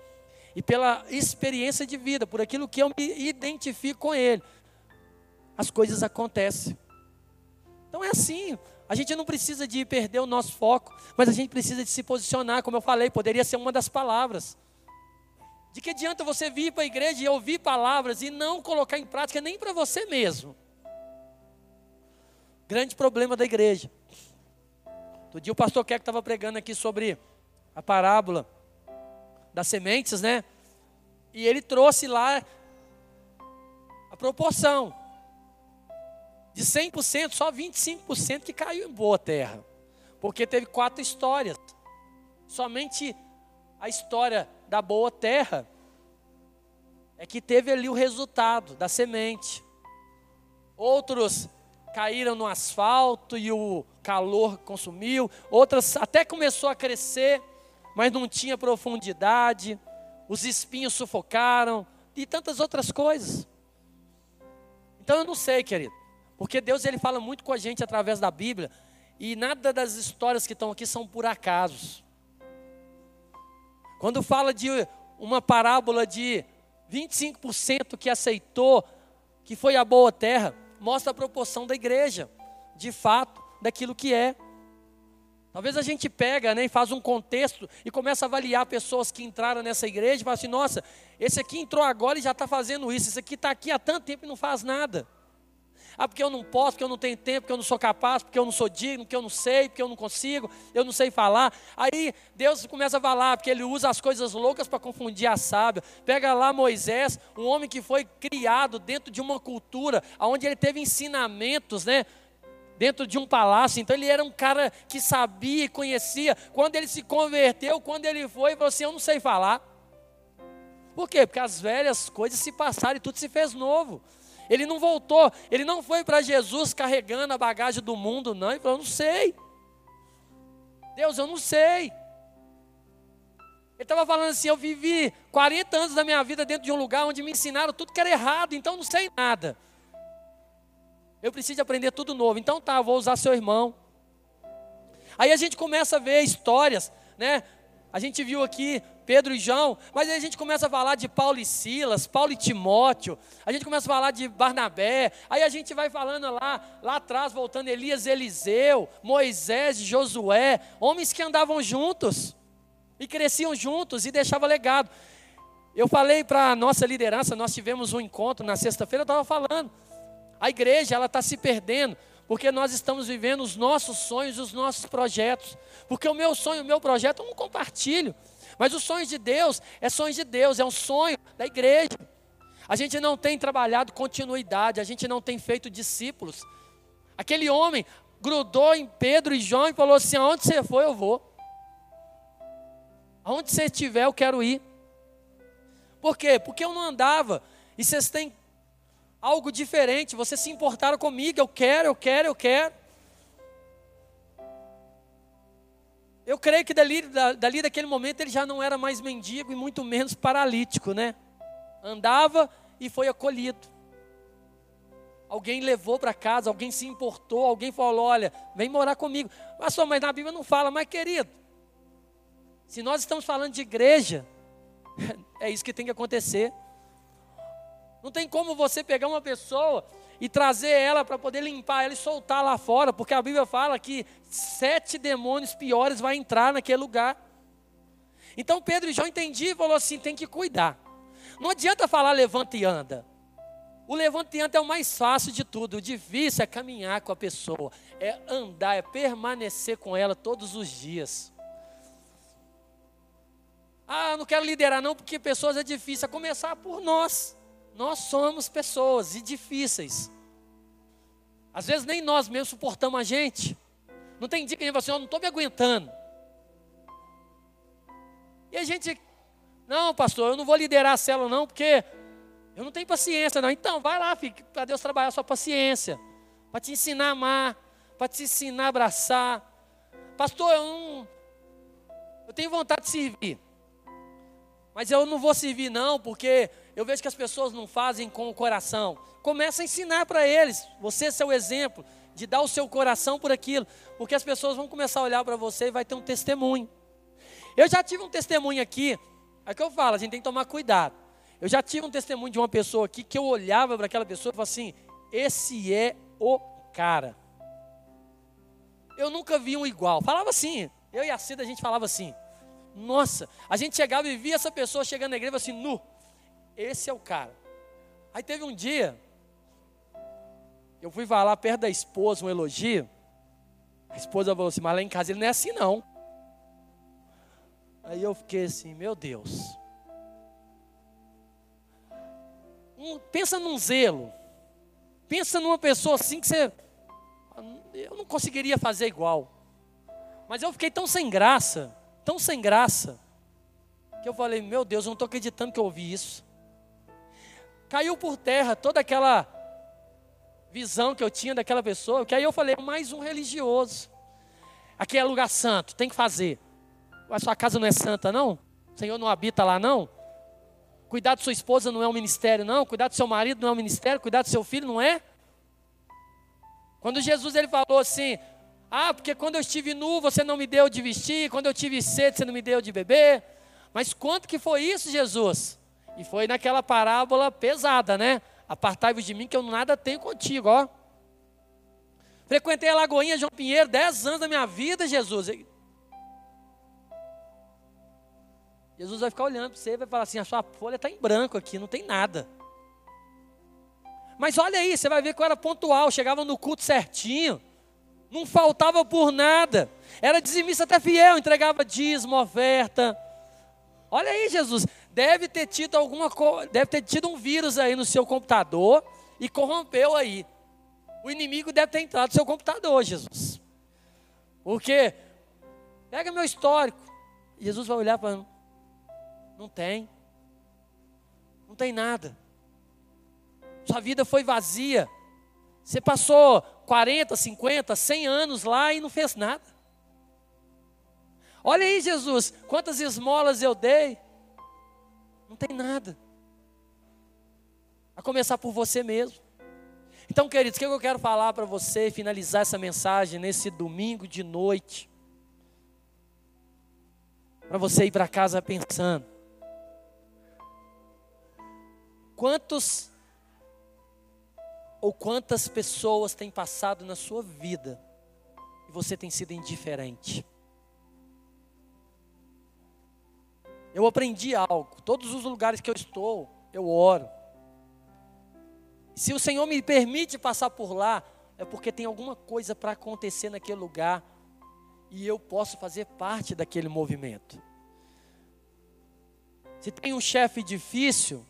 e pela experiência de vida, por aquilo que eu me identifico com Ele, as coisas acontecem. Então é assim. A gente não precisa de perder o nosso foco, mas a gente precisa de se posicionar, como eu falei, poderia ser uma das palavras. De que adianta você vir para a igreja e ouvir palavras e não colocar em prática nem para você mesmo? Grande problema da igreja. Outro dia o pastor Keck estava pregando aqui sobre a parábola das sementes, né? E ele trouxe lá a proporção. De 100%, só 25% que caiu em boa terra. Porque teve quatro histórias. Somente a história da boa terra é que teve ali o resultado da semente. Outros caíram no asfalto e o calor consumiu. Outras até começou a crescer, mas não tinha profundidade. Os espinhos sufocaram e tantas outras coisas. Então eu não sei, querido, porque Deus ele fala muito com a gente através da Bíblia e nada das histórias que estão aqui são por acasos. Quando fala de uma parábola de 25% que aceitou, que foi a boa terra, mostra a proporção da igreja, de fato, daquilo que é. Talvez a gente pega né, e faz um contexto e começa a avaliar pessoas que entraram nessa igreja e fala assim, nossa, esse aqui entrou agora e já está fazendo isso, esse aqui está aqui há tanto tempo e não faz nada. Ah, porque eu não posso, porque eu não tenho tempo, porque eu não sou capaz, porque eu não sou digno, porque eu não sei, porque eu não consigo, eu não sei falar. Aí Deus começa a falar, porque Ele usa as coisas loucas para confundir a sábia. Pega lá Moisés, um homem que foi criado dentro de uma cultura, onde ele teve ensinamentos, né? Dentro de um palácio, então ele era um cara que sabia e conhecia. Quando ele se converteu, quando ele foi, falou assim: Eu não sei falar. Por quê? Porque as velhas coisas se passaram e tudo se fez novo. Ele não voltou, ele não foi para Jesus carregando a bagagem do mundo, não. Ele falou: não sei. Deus, eu não sei. Ele estava falando assim: eu vivi 40 anos da minha vida dentro de um lugar onde me ensinaram tudo que era errado, então não sei nada. Eu preciso aprender tudo novo. Então tá, vou usar seu irmão. Aí a gente começa a ver histórias, né? A gente viu aqui Pedro e João, mas aí a gente começa a falar de Paulo e Silas, Paulo e Timóteo, a gente começa a falar de Barnabé, aí a gente vai falando lá, lá atrás, voltando Elias, Eliseu, Moisés Josué, homens que andavam juntos e cresciam juntos e deixavam legado. Eu falei para a nossa liderança, nós tivemos um encontro na sexta-feira, eu estava falando, a igreja ela está se perdendo, porque nós estamos vivendo os nossos sonhos, os nossos projetos, porque o meu sonho, o meu projeto eu não compartilho, mas os sonhos de Deus é sonhos de Deus, é um sonho da igreja. A gente não tem trabalhado continuidade, a gente não tem feito discípulos. Aquele homem grudou em Pedro e João e falou assim: aonde você for, eu vou. Aonde você estiver, eu quero ir. Por quê? Porque eu não andava. E vocês têm algo diferente, vocês se importaram comigo, eu quero, eu quero, eu quero. Eu creio que dali, dali daquele momento ele já não era mais mendigo e muito menos paralítico, né? Andava e foi acolhido. Alguém levou para casa, alguém se importou, alguém falou: olha, vem morar comigo. Pastor, mas na Bíblia não fala, mas querido, se nós estamos falando de igreja, <laughs> é isso que tem que acontecer. Não tem como você pegar uma pessoa e trazer ela para poder limpar ela e soltar lá fora, porque a Bíblia fala que sete demônios piores vai entrar naquele lugar. Então Pedro e João entendiam e falou assim: tem que cuidar. Não adianta falar levanta e anda. O levanta e anda é o mais fácil de tudo. O difícil é caminhar com a pessoa, é andar, é permanecer com ela todos os dias. Ah, não quero liderar não, porque pessoas é difícil. A começar por nós. Nós somos pessoas e difíceis. Às vezes nem nós mesmos suportamos a gente. Não tem dia que a gente fala assim, eu não estou me aguentando. E a gente, não, pastor, eu não vou liderar a célula não, porque eu não tenho paciência não. Então, vai lá, para Deus trabalhar a sua paciência. Para te ensinar a amar, para te ensinar a abraçar. Pastor, eu não, eu tenho vontade de servir. Mas eu não vou servir não, porque eu vejo que as pessoas não fazem com o coração. Começa a ensinar para eles. Você é seu exemplo de dar o seu coração por aquilo, porque as pessoas vão começar a olhar para você e vai ter um testemunho. Eu já tive um testemunho aqui, é que eu falo, a gente tem que tomar cuidado. Eu já tive um testemunho de uma pessoa aqui que eu olhava para aquela pessoa e falava assim: esse é o cara. Eu nunca vi um igual. Falava assim, eu e a Cida a gente falava assim. Nossa, a gente chegava e via essa pessoa chegando na igreja assim, nu. Esse é o cara. Aí teve um dia, eu fui falar perto da esposa um elogio. A esposa falou assim, mas lá em casa ele não é assim não. Aí eu fiquei assim, meu Deus. Um, pensa num zelo. Pensa numa pessoa assim que você. Eu não conseguiria fazer igual. Mas eu fiquei tão sem graça, tão sem graça, que eu falei: Meu Deus, eu não estou acreditando que eu ouvi isso. Caiu por terra toda aquela visão que eu tinha daquela pessoa, que aí eu falei: Mais um religioso. Aqui é lugar santo, tem que fazer. A sua casa não é santa, não? O Senhor não habita lá, não? Cuidar de sua esposa não é um ministério, não? Cuidar do seu marido não é um ministério? Cuidar do seu filho não é? Quando Jesus ele falou assim: Ah, porque quando eu estive nu você não me deu de vestir, quando eu tive sede você não me deu de beber. Mas quanto que foi isso, Jesus? E foi naquela parábola pesada, né? Apartai-vos de mim que eu nada tenho contigo, ó. Frequentei a Lagoinha João Pinheiro dez anos da minha vida, Jesus. Jesus vai ficar olhando para você e vai falar assim: a sua folha está em branco aqui, não tem nada. Mas olha aí, você vai ver que eu era pontual, chegava no culto certinho, não faltava por nada, era dizimista até fiel, entregava dízimo, oferta. Olha aí, Jesus, deve ter tido alguma deve ter tido um vírus aí no seu computador e corrompeu aí. O inimigo deve ter entrado no seu computador, Jesus. Porque pega meu histórico. Jesus vai olhar para não tem. Não tem nada. Sua vida foi vazia. Você passou 40, 50, 100 anos lá e não fez nada. Olha aí, Jesus, quantas esmolas eu dei. Não tem nada. A começar por você mesmo. Então, queridos, o que eu quero falar para você, finalizar essa mensagem nesse domingo de noite? Para você ir para casa pensando. Quantos ou quantas pessoas têm passado na sua vida e você tem sido indiferente? Eu aprendi algo. Todos os lugares que eu estou, eu oro. Se o Senhor me permite passar por lá, é porque tem alguma coisa para acontecer naquele lugar e eu posso fazer parte daquele movimento. Se tem um chefe difícil,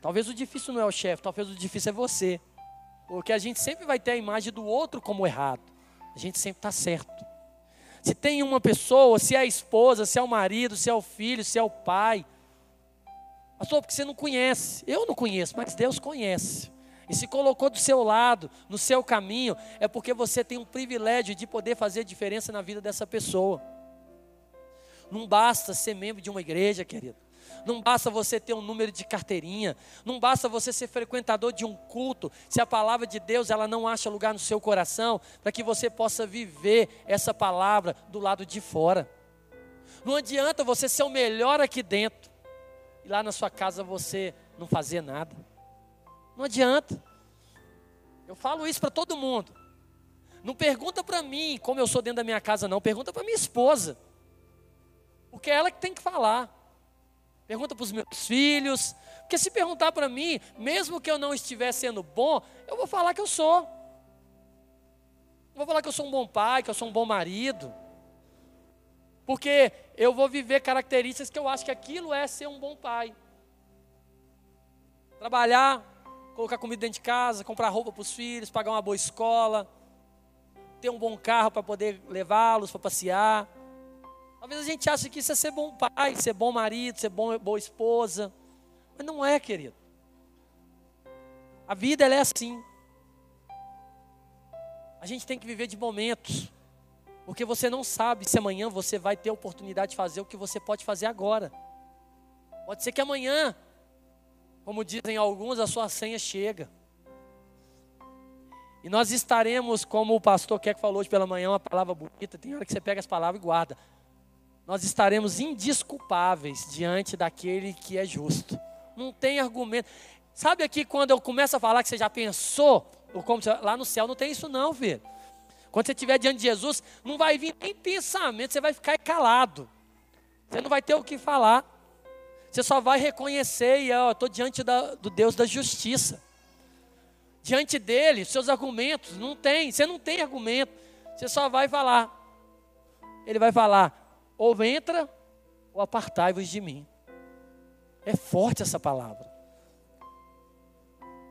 Talvez o difícil não é o chefe, talvez o difícil é você. Porque a gente sempre vai ter a imagem do outro como errado. A gente sempre está certo. Se tem uma pessoa, se é a esposa, se é o marido, se é o filho, se é o pai. Pastor, porque você não conhece. Eu não conheço, mas Deus conhece. E se colocou do seu lado, no seu caminho, é porque você tem um privilégio de poder fazer diferença na vida dessa pessoa. Não basta ser membro de uma igreja, querido. Não basta você ter um número de carteirinha, não basta você ser frequentador de um culto, se a palavra de Deus ela não acha lugar no seu coração, para que você possa viver essa palavra do lado de fora. Não adianta você ser o melhor aqui dentro e lá na sua casa você não fazer nada. Não adianta. Eu falo isso para todo mundo. Não pergunta para mim como eu sou dentro da minha casa, não. Pergunta para minha esposa. Porque é ela que tem que falar pergunta para os meus filhos. Porque se perguntar para mim, mesmo que eu não estiver sendo bom, eu vou falar que eu sou. vou falar que eu sou um bom pai, que eu sou um bom marido. Porque eu vou viver características que eu acho que aquilo é ser um bom pai. Trabalhar, colocar comida dentro de casa, comprar roupa para os filhos, pagar uma boa escola, ter um bom carro para poder levá-los para passear. Talvez a gente ache que isso é ser bom pai, ser bom marido, ser bom, boa esposa. Mas não é, querido. A vida ela é assim. A gente tem que viver de momentos. Porque você não sabe se amanhã você vai ter a oportunidade de fazer o que você pode fazer agora. Pode ser que amanhã, como dizem alguns, a sua senha chega. E nós estaremos, como o pastor Keck falou hoje pela manhã, uma palavra bonita. Tem hora que você pega as palavras e guarda nós estaremos indisculpáveis diante daquele que é justo. Não tem argumento. Sabe aqui quando eu começo a falar que você já pensou, ou como lá no céu não tem isso não, filho. Quando você estiver diante de Jesus, não vai vir nem pensamento, você vai ficar calado. Você não vai ter o que falar. Você só vai reconhecer e eu estou diante da, do Deus da justiça. Diante dele, seus argumentos, não tem, você não tem argumento. Você só vai falar, ele vai falar: ou entra, ou apartai-vos de mim. É forte essa palavra.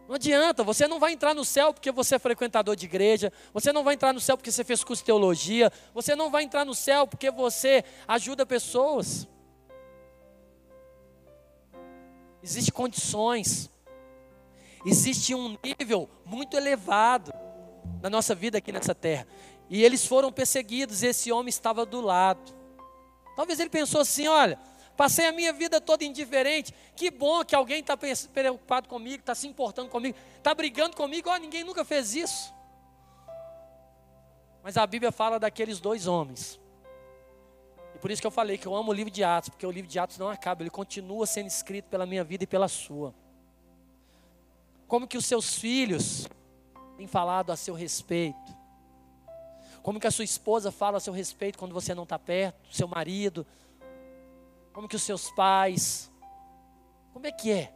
Não adianta, você não vai entrar no céu porque você é frequentador de igreja, você não vai entrar no céu porque você fez curso de teologia, você não vai entrar no céu porque você ajuda pessoas. Existem condições, existe um nível muito elevado na nossa vida aqui nessa terra. E eles foram perseguidos, e esse homem estava do lado. Talvez ele pensou assim: olha, Passei a minha vida toda indiferente. Que bom que alguém está preocupado comigo, está se importando comigo, está brigando comigo. Oh, ninguém nunca fez isso. Mas a Bíblia fala daqueles dois homens. E por isso que eu falei que eu amo o livro de Atos, porque o livro de Atos não acaba, ele continua sendo escrito pela minha vida e pela sua. Como que os seus filhos têm falado a seu respeito? Como que a sua esposa fala a seu respeito quando você não está perto, seu marido, como que os seus pais? Como é que é?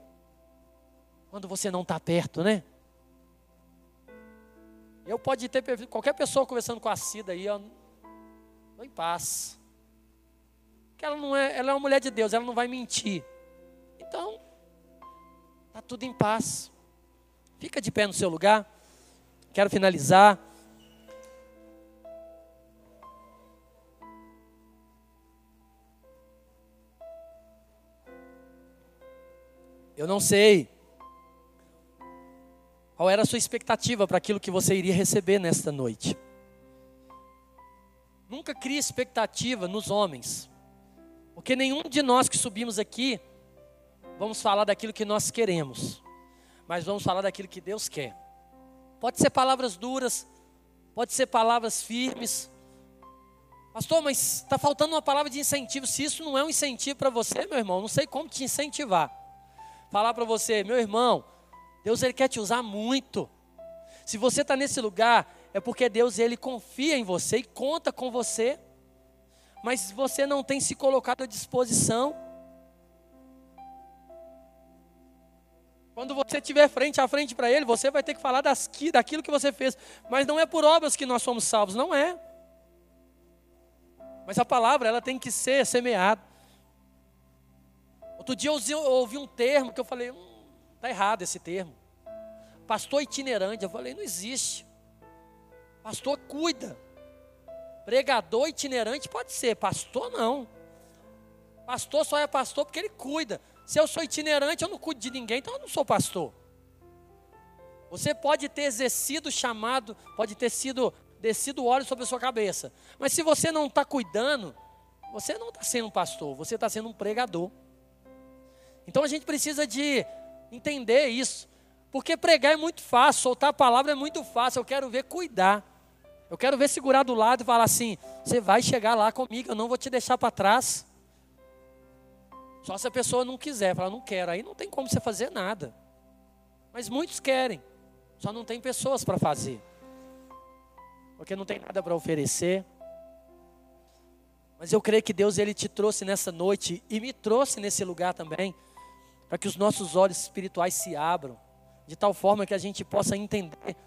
Quando você não está perto, né? Eu pode ter qualquer pessoa conversando com a Cida aí, ó, em paz. Porque ela não é, ela é uma mulher de Deus, ela não vai mentir. Então, tá tudo em paz. Fica de pé no seu lugar. Quero finalizar. Eu não sei qual era a sua expectativa para aquilo que você iria receber nesta noite. Nunca crie expectativa nos homens, porque nenhum de nós que subimos aqui vamos falar daquilo que nós queremos, mas vamos falar daquilo que Deus quer. Pode ser palavras duras, pode ser palavras firmes. Pastor, mas está faltando uma palavra de incentivo. Se isso não é um incentivo para você, meu irmão, não sei como te incentivar falar para você, meu irmão, Deus ele quer te usar muito. Se você está nesse lugar, é porque Deus ele confia em você e conta com você. Mas você não tem se colocado à disposição. Quando você estiver frente a frente para Ele, você vai ter que falar das, daquilo que você fez. Mas não é por obras que nós somos salvos, não é. Mas a palavra, ela tem que ser semeada. Outro dia eu ouvi um termo que eu falei, hum, tá errado esse termo. Pastor itinerante, eu falei, não existe. Pastor cuida. Pregador itinerante pode ser, pastor não. Pastor só é pastor porque ele cuida. Se eu sou itinerante, eu não cuido de ninguém, então eu não sou pastor. Você pode ter exercido chamado, pode ter sido descido óleo sobre a sua cabeça. Mas se você não está cuidando, você não está sendo um pastor, você está sendo um pregador. Então a gente precisa de entender isso. Porque pregar é muito fácil, soltar a palavra é muito fácil. Eu quero ver cuidar. Eu quero ver segurar do lado e falar assim: você vai chegar lá comigo, eu não vou te deixar para trás. Só se a pessoa não quiser, falar, não quero, aí não tem como você fazer nada. Mas muitos querem, só não tem pessoas para fazer, porque não tem nada para oferecer. Mas eu creio que Deus ele te trouxe nessa noite e me trouxe nesse lugar também para que os nossos olhos espirituais se abram, de tal forma que a gente possa entender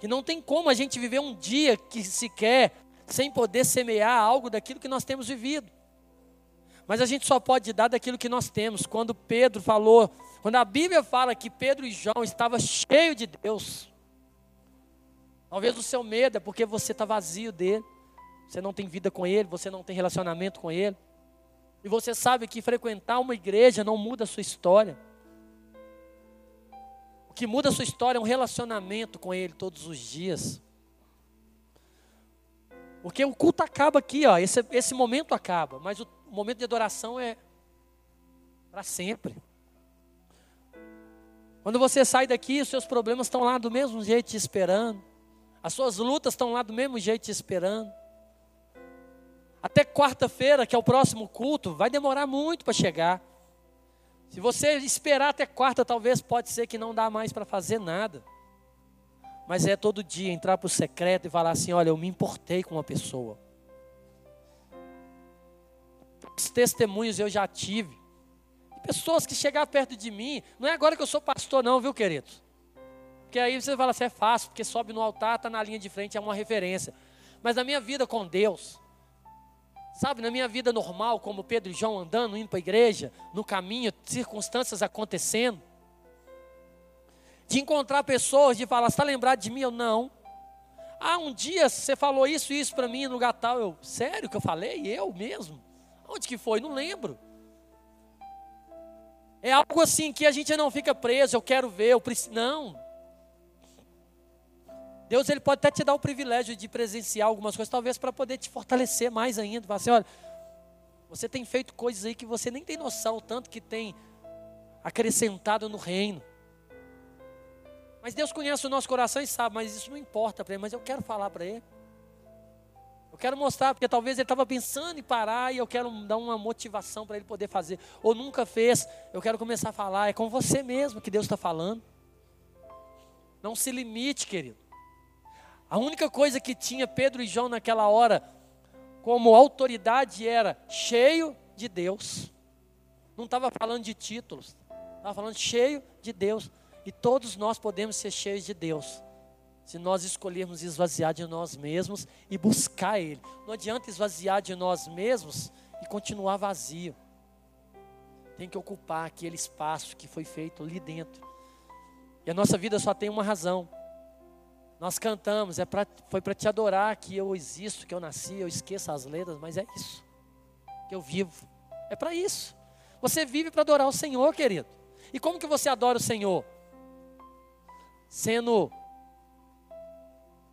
que não tem como a gente viver um dia que sequer sem poder semear algo daquilo que nós temos vivido. Mas a gente só pode dar daquilo que nós temos. Quando Pedro falou, quando a Bíblia fala que Pedro e João estavam cheios de Deus, talvez o seu medo é porque você está vazio dele, você não tem vida com ele, você não tem relacionamento com ele. E você sabe que frequentar uma igreja não muda a sua história. O que muda a sua história é um relacionamento com Ele todos os dias. Porque o culto acaba aqui, ó, esse, esse momento acaba, mas o momento de adoração é para sempre. Quando você sai daqui, os seus problemas estão lá do mesmo jeito te esperando. As suas lutas estão lá do mesmo jeito te esperando. Até quarta-feira, que é o próximo culto, vai demorar muito para chegar. Se você esperar até quarta, talvez pode ser que não dá mais para fazer nada. Mas é todo dia entrar para o secreto e falar assim: olha, eu me importei com uma pessoa. Os testemunhos eu já tive. Pessoas que chegaram perto de mim, não é agora que eu sou pastor, não, viu, querido? Porque aí você fala assim: é fácil, porque sobe no altar, está na linha de frente, é uma referência. Mas a minha vida com Deus, Sabe, na minha vida normal, como Pedro e João andando, indo para a igreja, no caminho, circunstâncias acontecendo, de encontrar pessoas, de falar, está lembrado de mim? Eu não. Ah, um dia você falou isso e isso para mim no lugar tal. Eu, sério que eu falei? Eu mesmo? Onde que foi? Não lembro. É algo assim que a gente não fica preso, eu quero ver, eu preciso. Não. Deus ele pode até te dar o privilégio de presenciar algumas coisas, talvez para poder te fortalecer mais ainda. Falar assim, olha, você tem feito coisas aí que você nem tem noção, tanto que tem acrescentado no reino. Mas Deus conhece o nosso coração e sabe, mas isso não importa para ele, mas eu quero falar para ele. Eu quero mostrar, porque talvez ele estava pensando em parar e eu quero dar uma motivação para ele poder fazer. Ou nunca fez, eu quero começar a falar. É com você mesmo que Deus está falando. Não se limite, querido. A única coisa que tinha Pedro e João naquela hora, como autoridade, era cheio de Deus. Não estava falando de títulos, estava falando cheio de Deus. E todos nós podemos ser cheios de Deus, se nós escolhermos esvaziar de nós mesmos e buscar Ele. Não adianta esvaziar de nós mesmos e continuar vazio. Tem que ocupar aquele espaço que foi feito ali dentro. E a nossa vida só tem uma razão nós cantamos, é pra, foi para te adorar que eu existo, que eu nasci, eu esqueço as letras, mas é isso que eu vivo. É para isso. Você vive para adorar o Senhor, querido. E como que você adora o Senhor? Sendo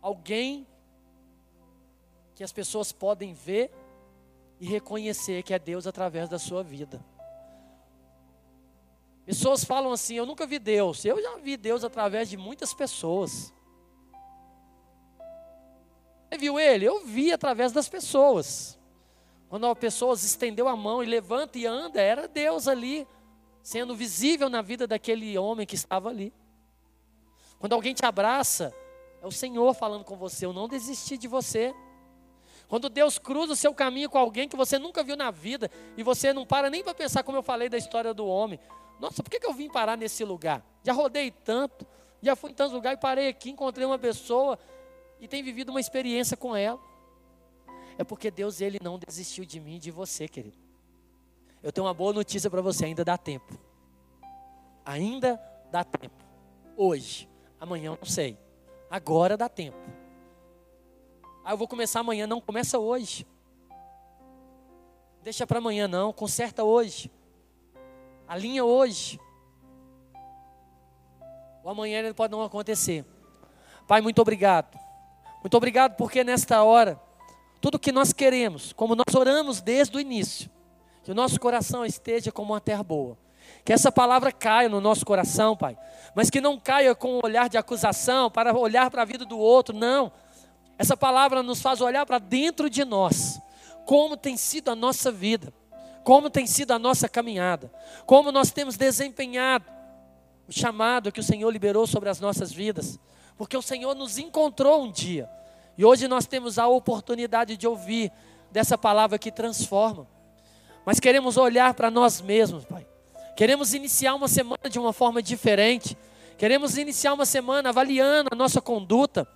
alguém que as pessoas podem ver e reconhecer que é Deus através da sua vida. Pessoas falam assim: Eu nunca vi Deus. Eu já vi Deus através de muitas pessoas. Você viu ele? Eu vi através das pessoas. Quando a pessoa estendeu a mão e levanta e anda, era Deus ali, sendo visível na vida daquele homem que estava ali. Quando alguém te abraça, é o Senhor falando com você, eu não desisti de você. Quando Deus cruza o seu caminho com alguém que você nunca viu na vida e você não para nem para pensar, como eu falei da história do homem. Nossa, por que, eu vim parar nesse lugar? Já rodei tanto, já fui em tantos lugares e parei aqui, encontrei uma pessoa e tem vivido uma experiência com ela. É porque Deus ele não desistiu de mim e de você, querido. Eu tenho uma boa notícia para você, ainda dá tempo. Ainda dá tempo. Hoje, amanhã não sei. Agora dá tempo. Ah, eu vou começar amanhã, não começa hoje. Deixa para amanhã não, conserta hoje. Alinha hoje. O amanhã ele pode não acontecer. Pai, muito obrigado muito obrigado porque nesta hora, tudo que nós queremos, como nós oramos desde o início, que o nosso coração esteja como uma terra boa. Que essa palavra caia no nosso coração, Pai. Mas que não caia com um olhar de acusação, para olhar para a vida do outro, não. Essa palavra nos faz olhar para dentro de nós, como tem sido a nossa vida, como tem sido a nossa caminhada, como nós temos desempenhado o chamado que o Senhor liberou sobre as nossas vidas porque o Senhor nos encontrou um dia. E hoje nós temos a oportunidade de ouvir dessa palavra que transforma. Mas queremos olhar para nós mesmos, Pai. Queremos iniciar uma semana de uma forma diferente. Queremos iniciar uma semana avaliando a nossa conduta.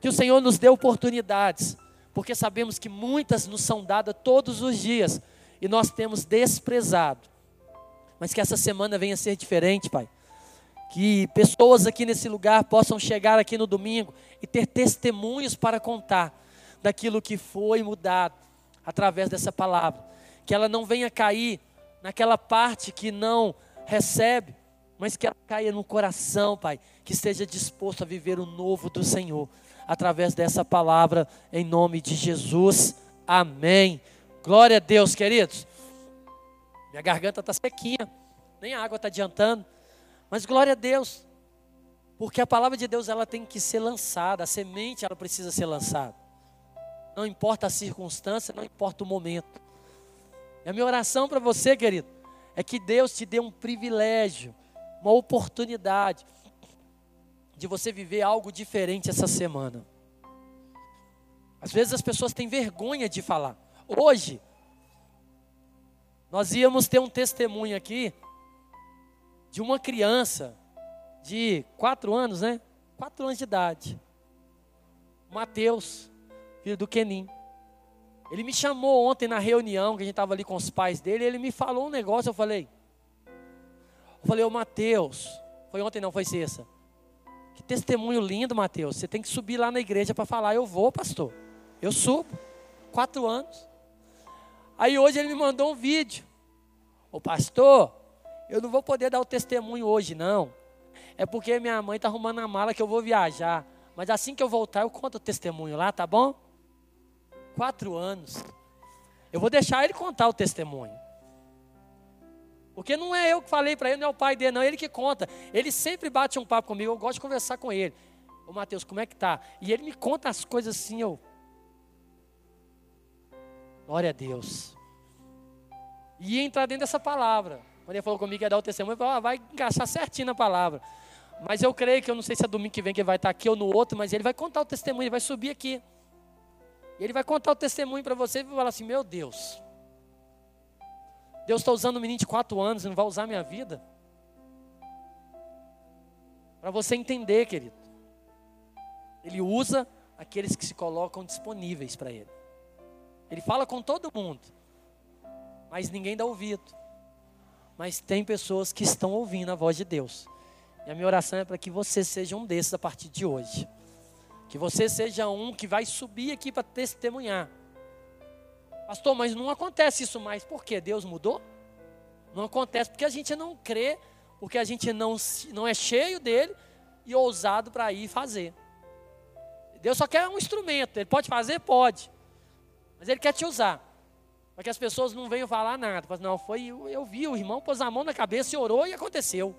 Que o Senhor nos dê oportunidades, porque sabemos que muitas nos são dadas todos os dias e nós temos desprezado. Mas que essa semana venha a ser diferente, Pai que pessoas aqui nesse lugar possam chegar aqui no domingo e ter testemunhos para contar daquilo que foi mudado através dessa palavra. Que ela não venha cair naquela parte que não recebe, mas que ela caia no coração, Pai, que esteja disposto a viver o novo do Senhor através dessa palavra, em nome de Jesus. Amém. Glória a Deus, queridos. Minha garganta está sequinha, nem a água está adiantando. Mas glória a Deus, porque a palavra de Deus ela tem que ser lançada, a semente ela precisa ser lançada. Não importa a circunstância, não importa o momento. E a minha oração para você, querido, é que Deus te dê um privilégio, uma oportunidade de você viver algo diferente essa semana. Às vezes as pessoas têm vergonha de falar. Hoje, nós íamos ter um testemunho aqui de uma criança de quatro anos, né? Quatro anos de idade. Mateus, filho do Kenim. Ele me chamou ontem na reunião, que a gente estava ali com os pais dele, ele me falou um negócio, eu falei. Eu falei, ô Mateus, foi ontem não, foi sexta. Que testemunho lindo, Mateus. Você tem que subir lá na igreja para falar, eu vou, pastor. Eu subo. Quatro anos. Aí hoje ele me mandou um vídeo. Ô pastor, eu não vou poder dar o testemunho hoje, não. É porque minha mãe está arrumando a mala que eu vou viajar. Mas assim que eu voltar, eu conto o testemunho lá, tá bom? Quatro anos. Eu vou deixar ele contar o testemunho. Porque não é eu que falei para ele, não é o pai dele, não, é ele que conta. Ele sempre bate um papo comigo, eu gosto de conversar com ele. Ô Mateus, como é que tá? E ele me conta as coisas assim, eu. Glória a Deus. E entrar dentro dessa palavra. Quando ele falou comigo que ia dar o testemunho, eu falei, ah, vai encaixar certinho na palavra. Mas eu creio que eu não sei se é domingo que vem que ele vai estar aqui ou no outro, mas ele vai contar o testemunho, ele vai subir aqui. E ele vai contar o testemunho para você e vai falar assim: Meu Deus, Deus está usando um menino de quatro anos e não vai usar minha vida? Para você entender, querido. Ele usa aqueles que se colocam disponíveis para Ele. Ele fala com todo mundo, mas ninguém dá ouvido. Mas tem pessoas que estão ouvindo a voz de Deus. E a minha oração é para que você seja um desses a partir de hoje. Que você seja um que vai subir aqui para testemunhar. Pastor, mas não acontece isso mais. Por quê? Deus mudou? Não acontece porque a gente não crê, porque a gente não, não é cheio dele e ousado para ir fazer. Deus só quer um instrumento. Ele pode fazer? Pode. Mas ele quer te usar. Para que as pessoas não venham falar nada. Não, foi, eu vi, o irmão pôs a mão na cabeça e orou e aconteceu.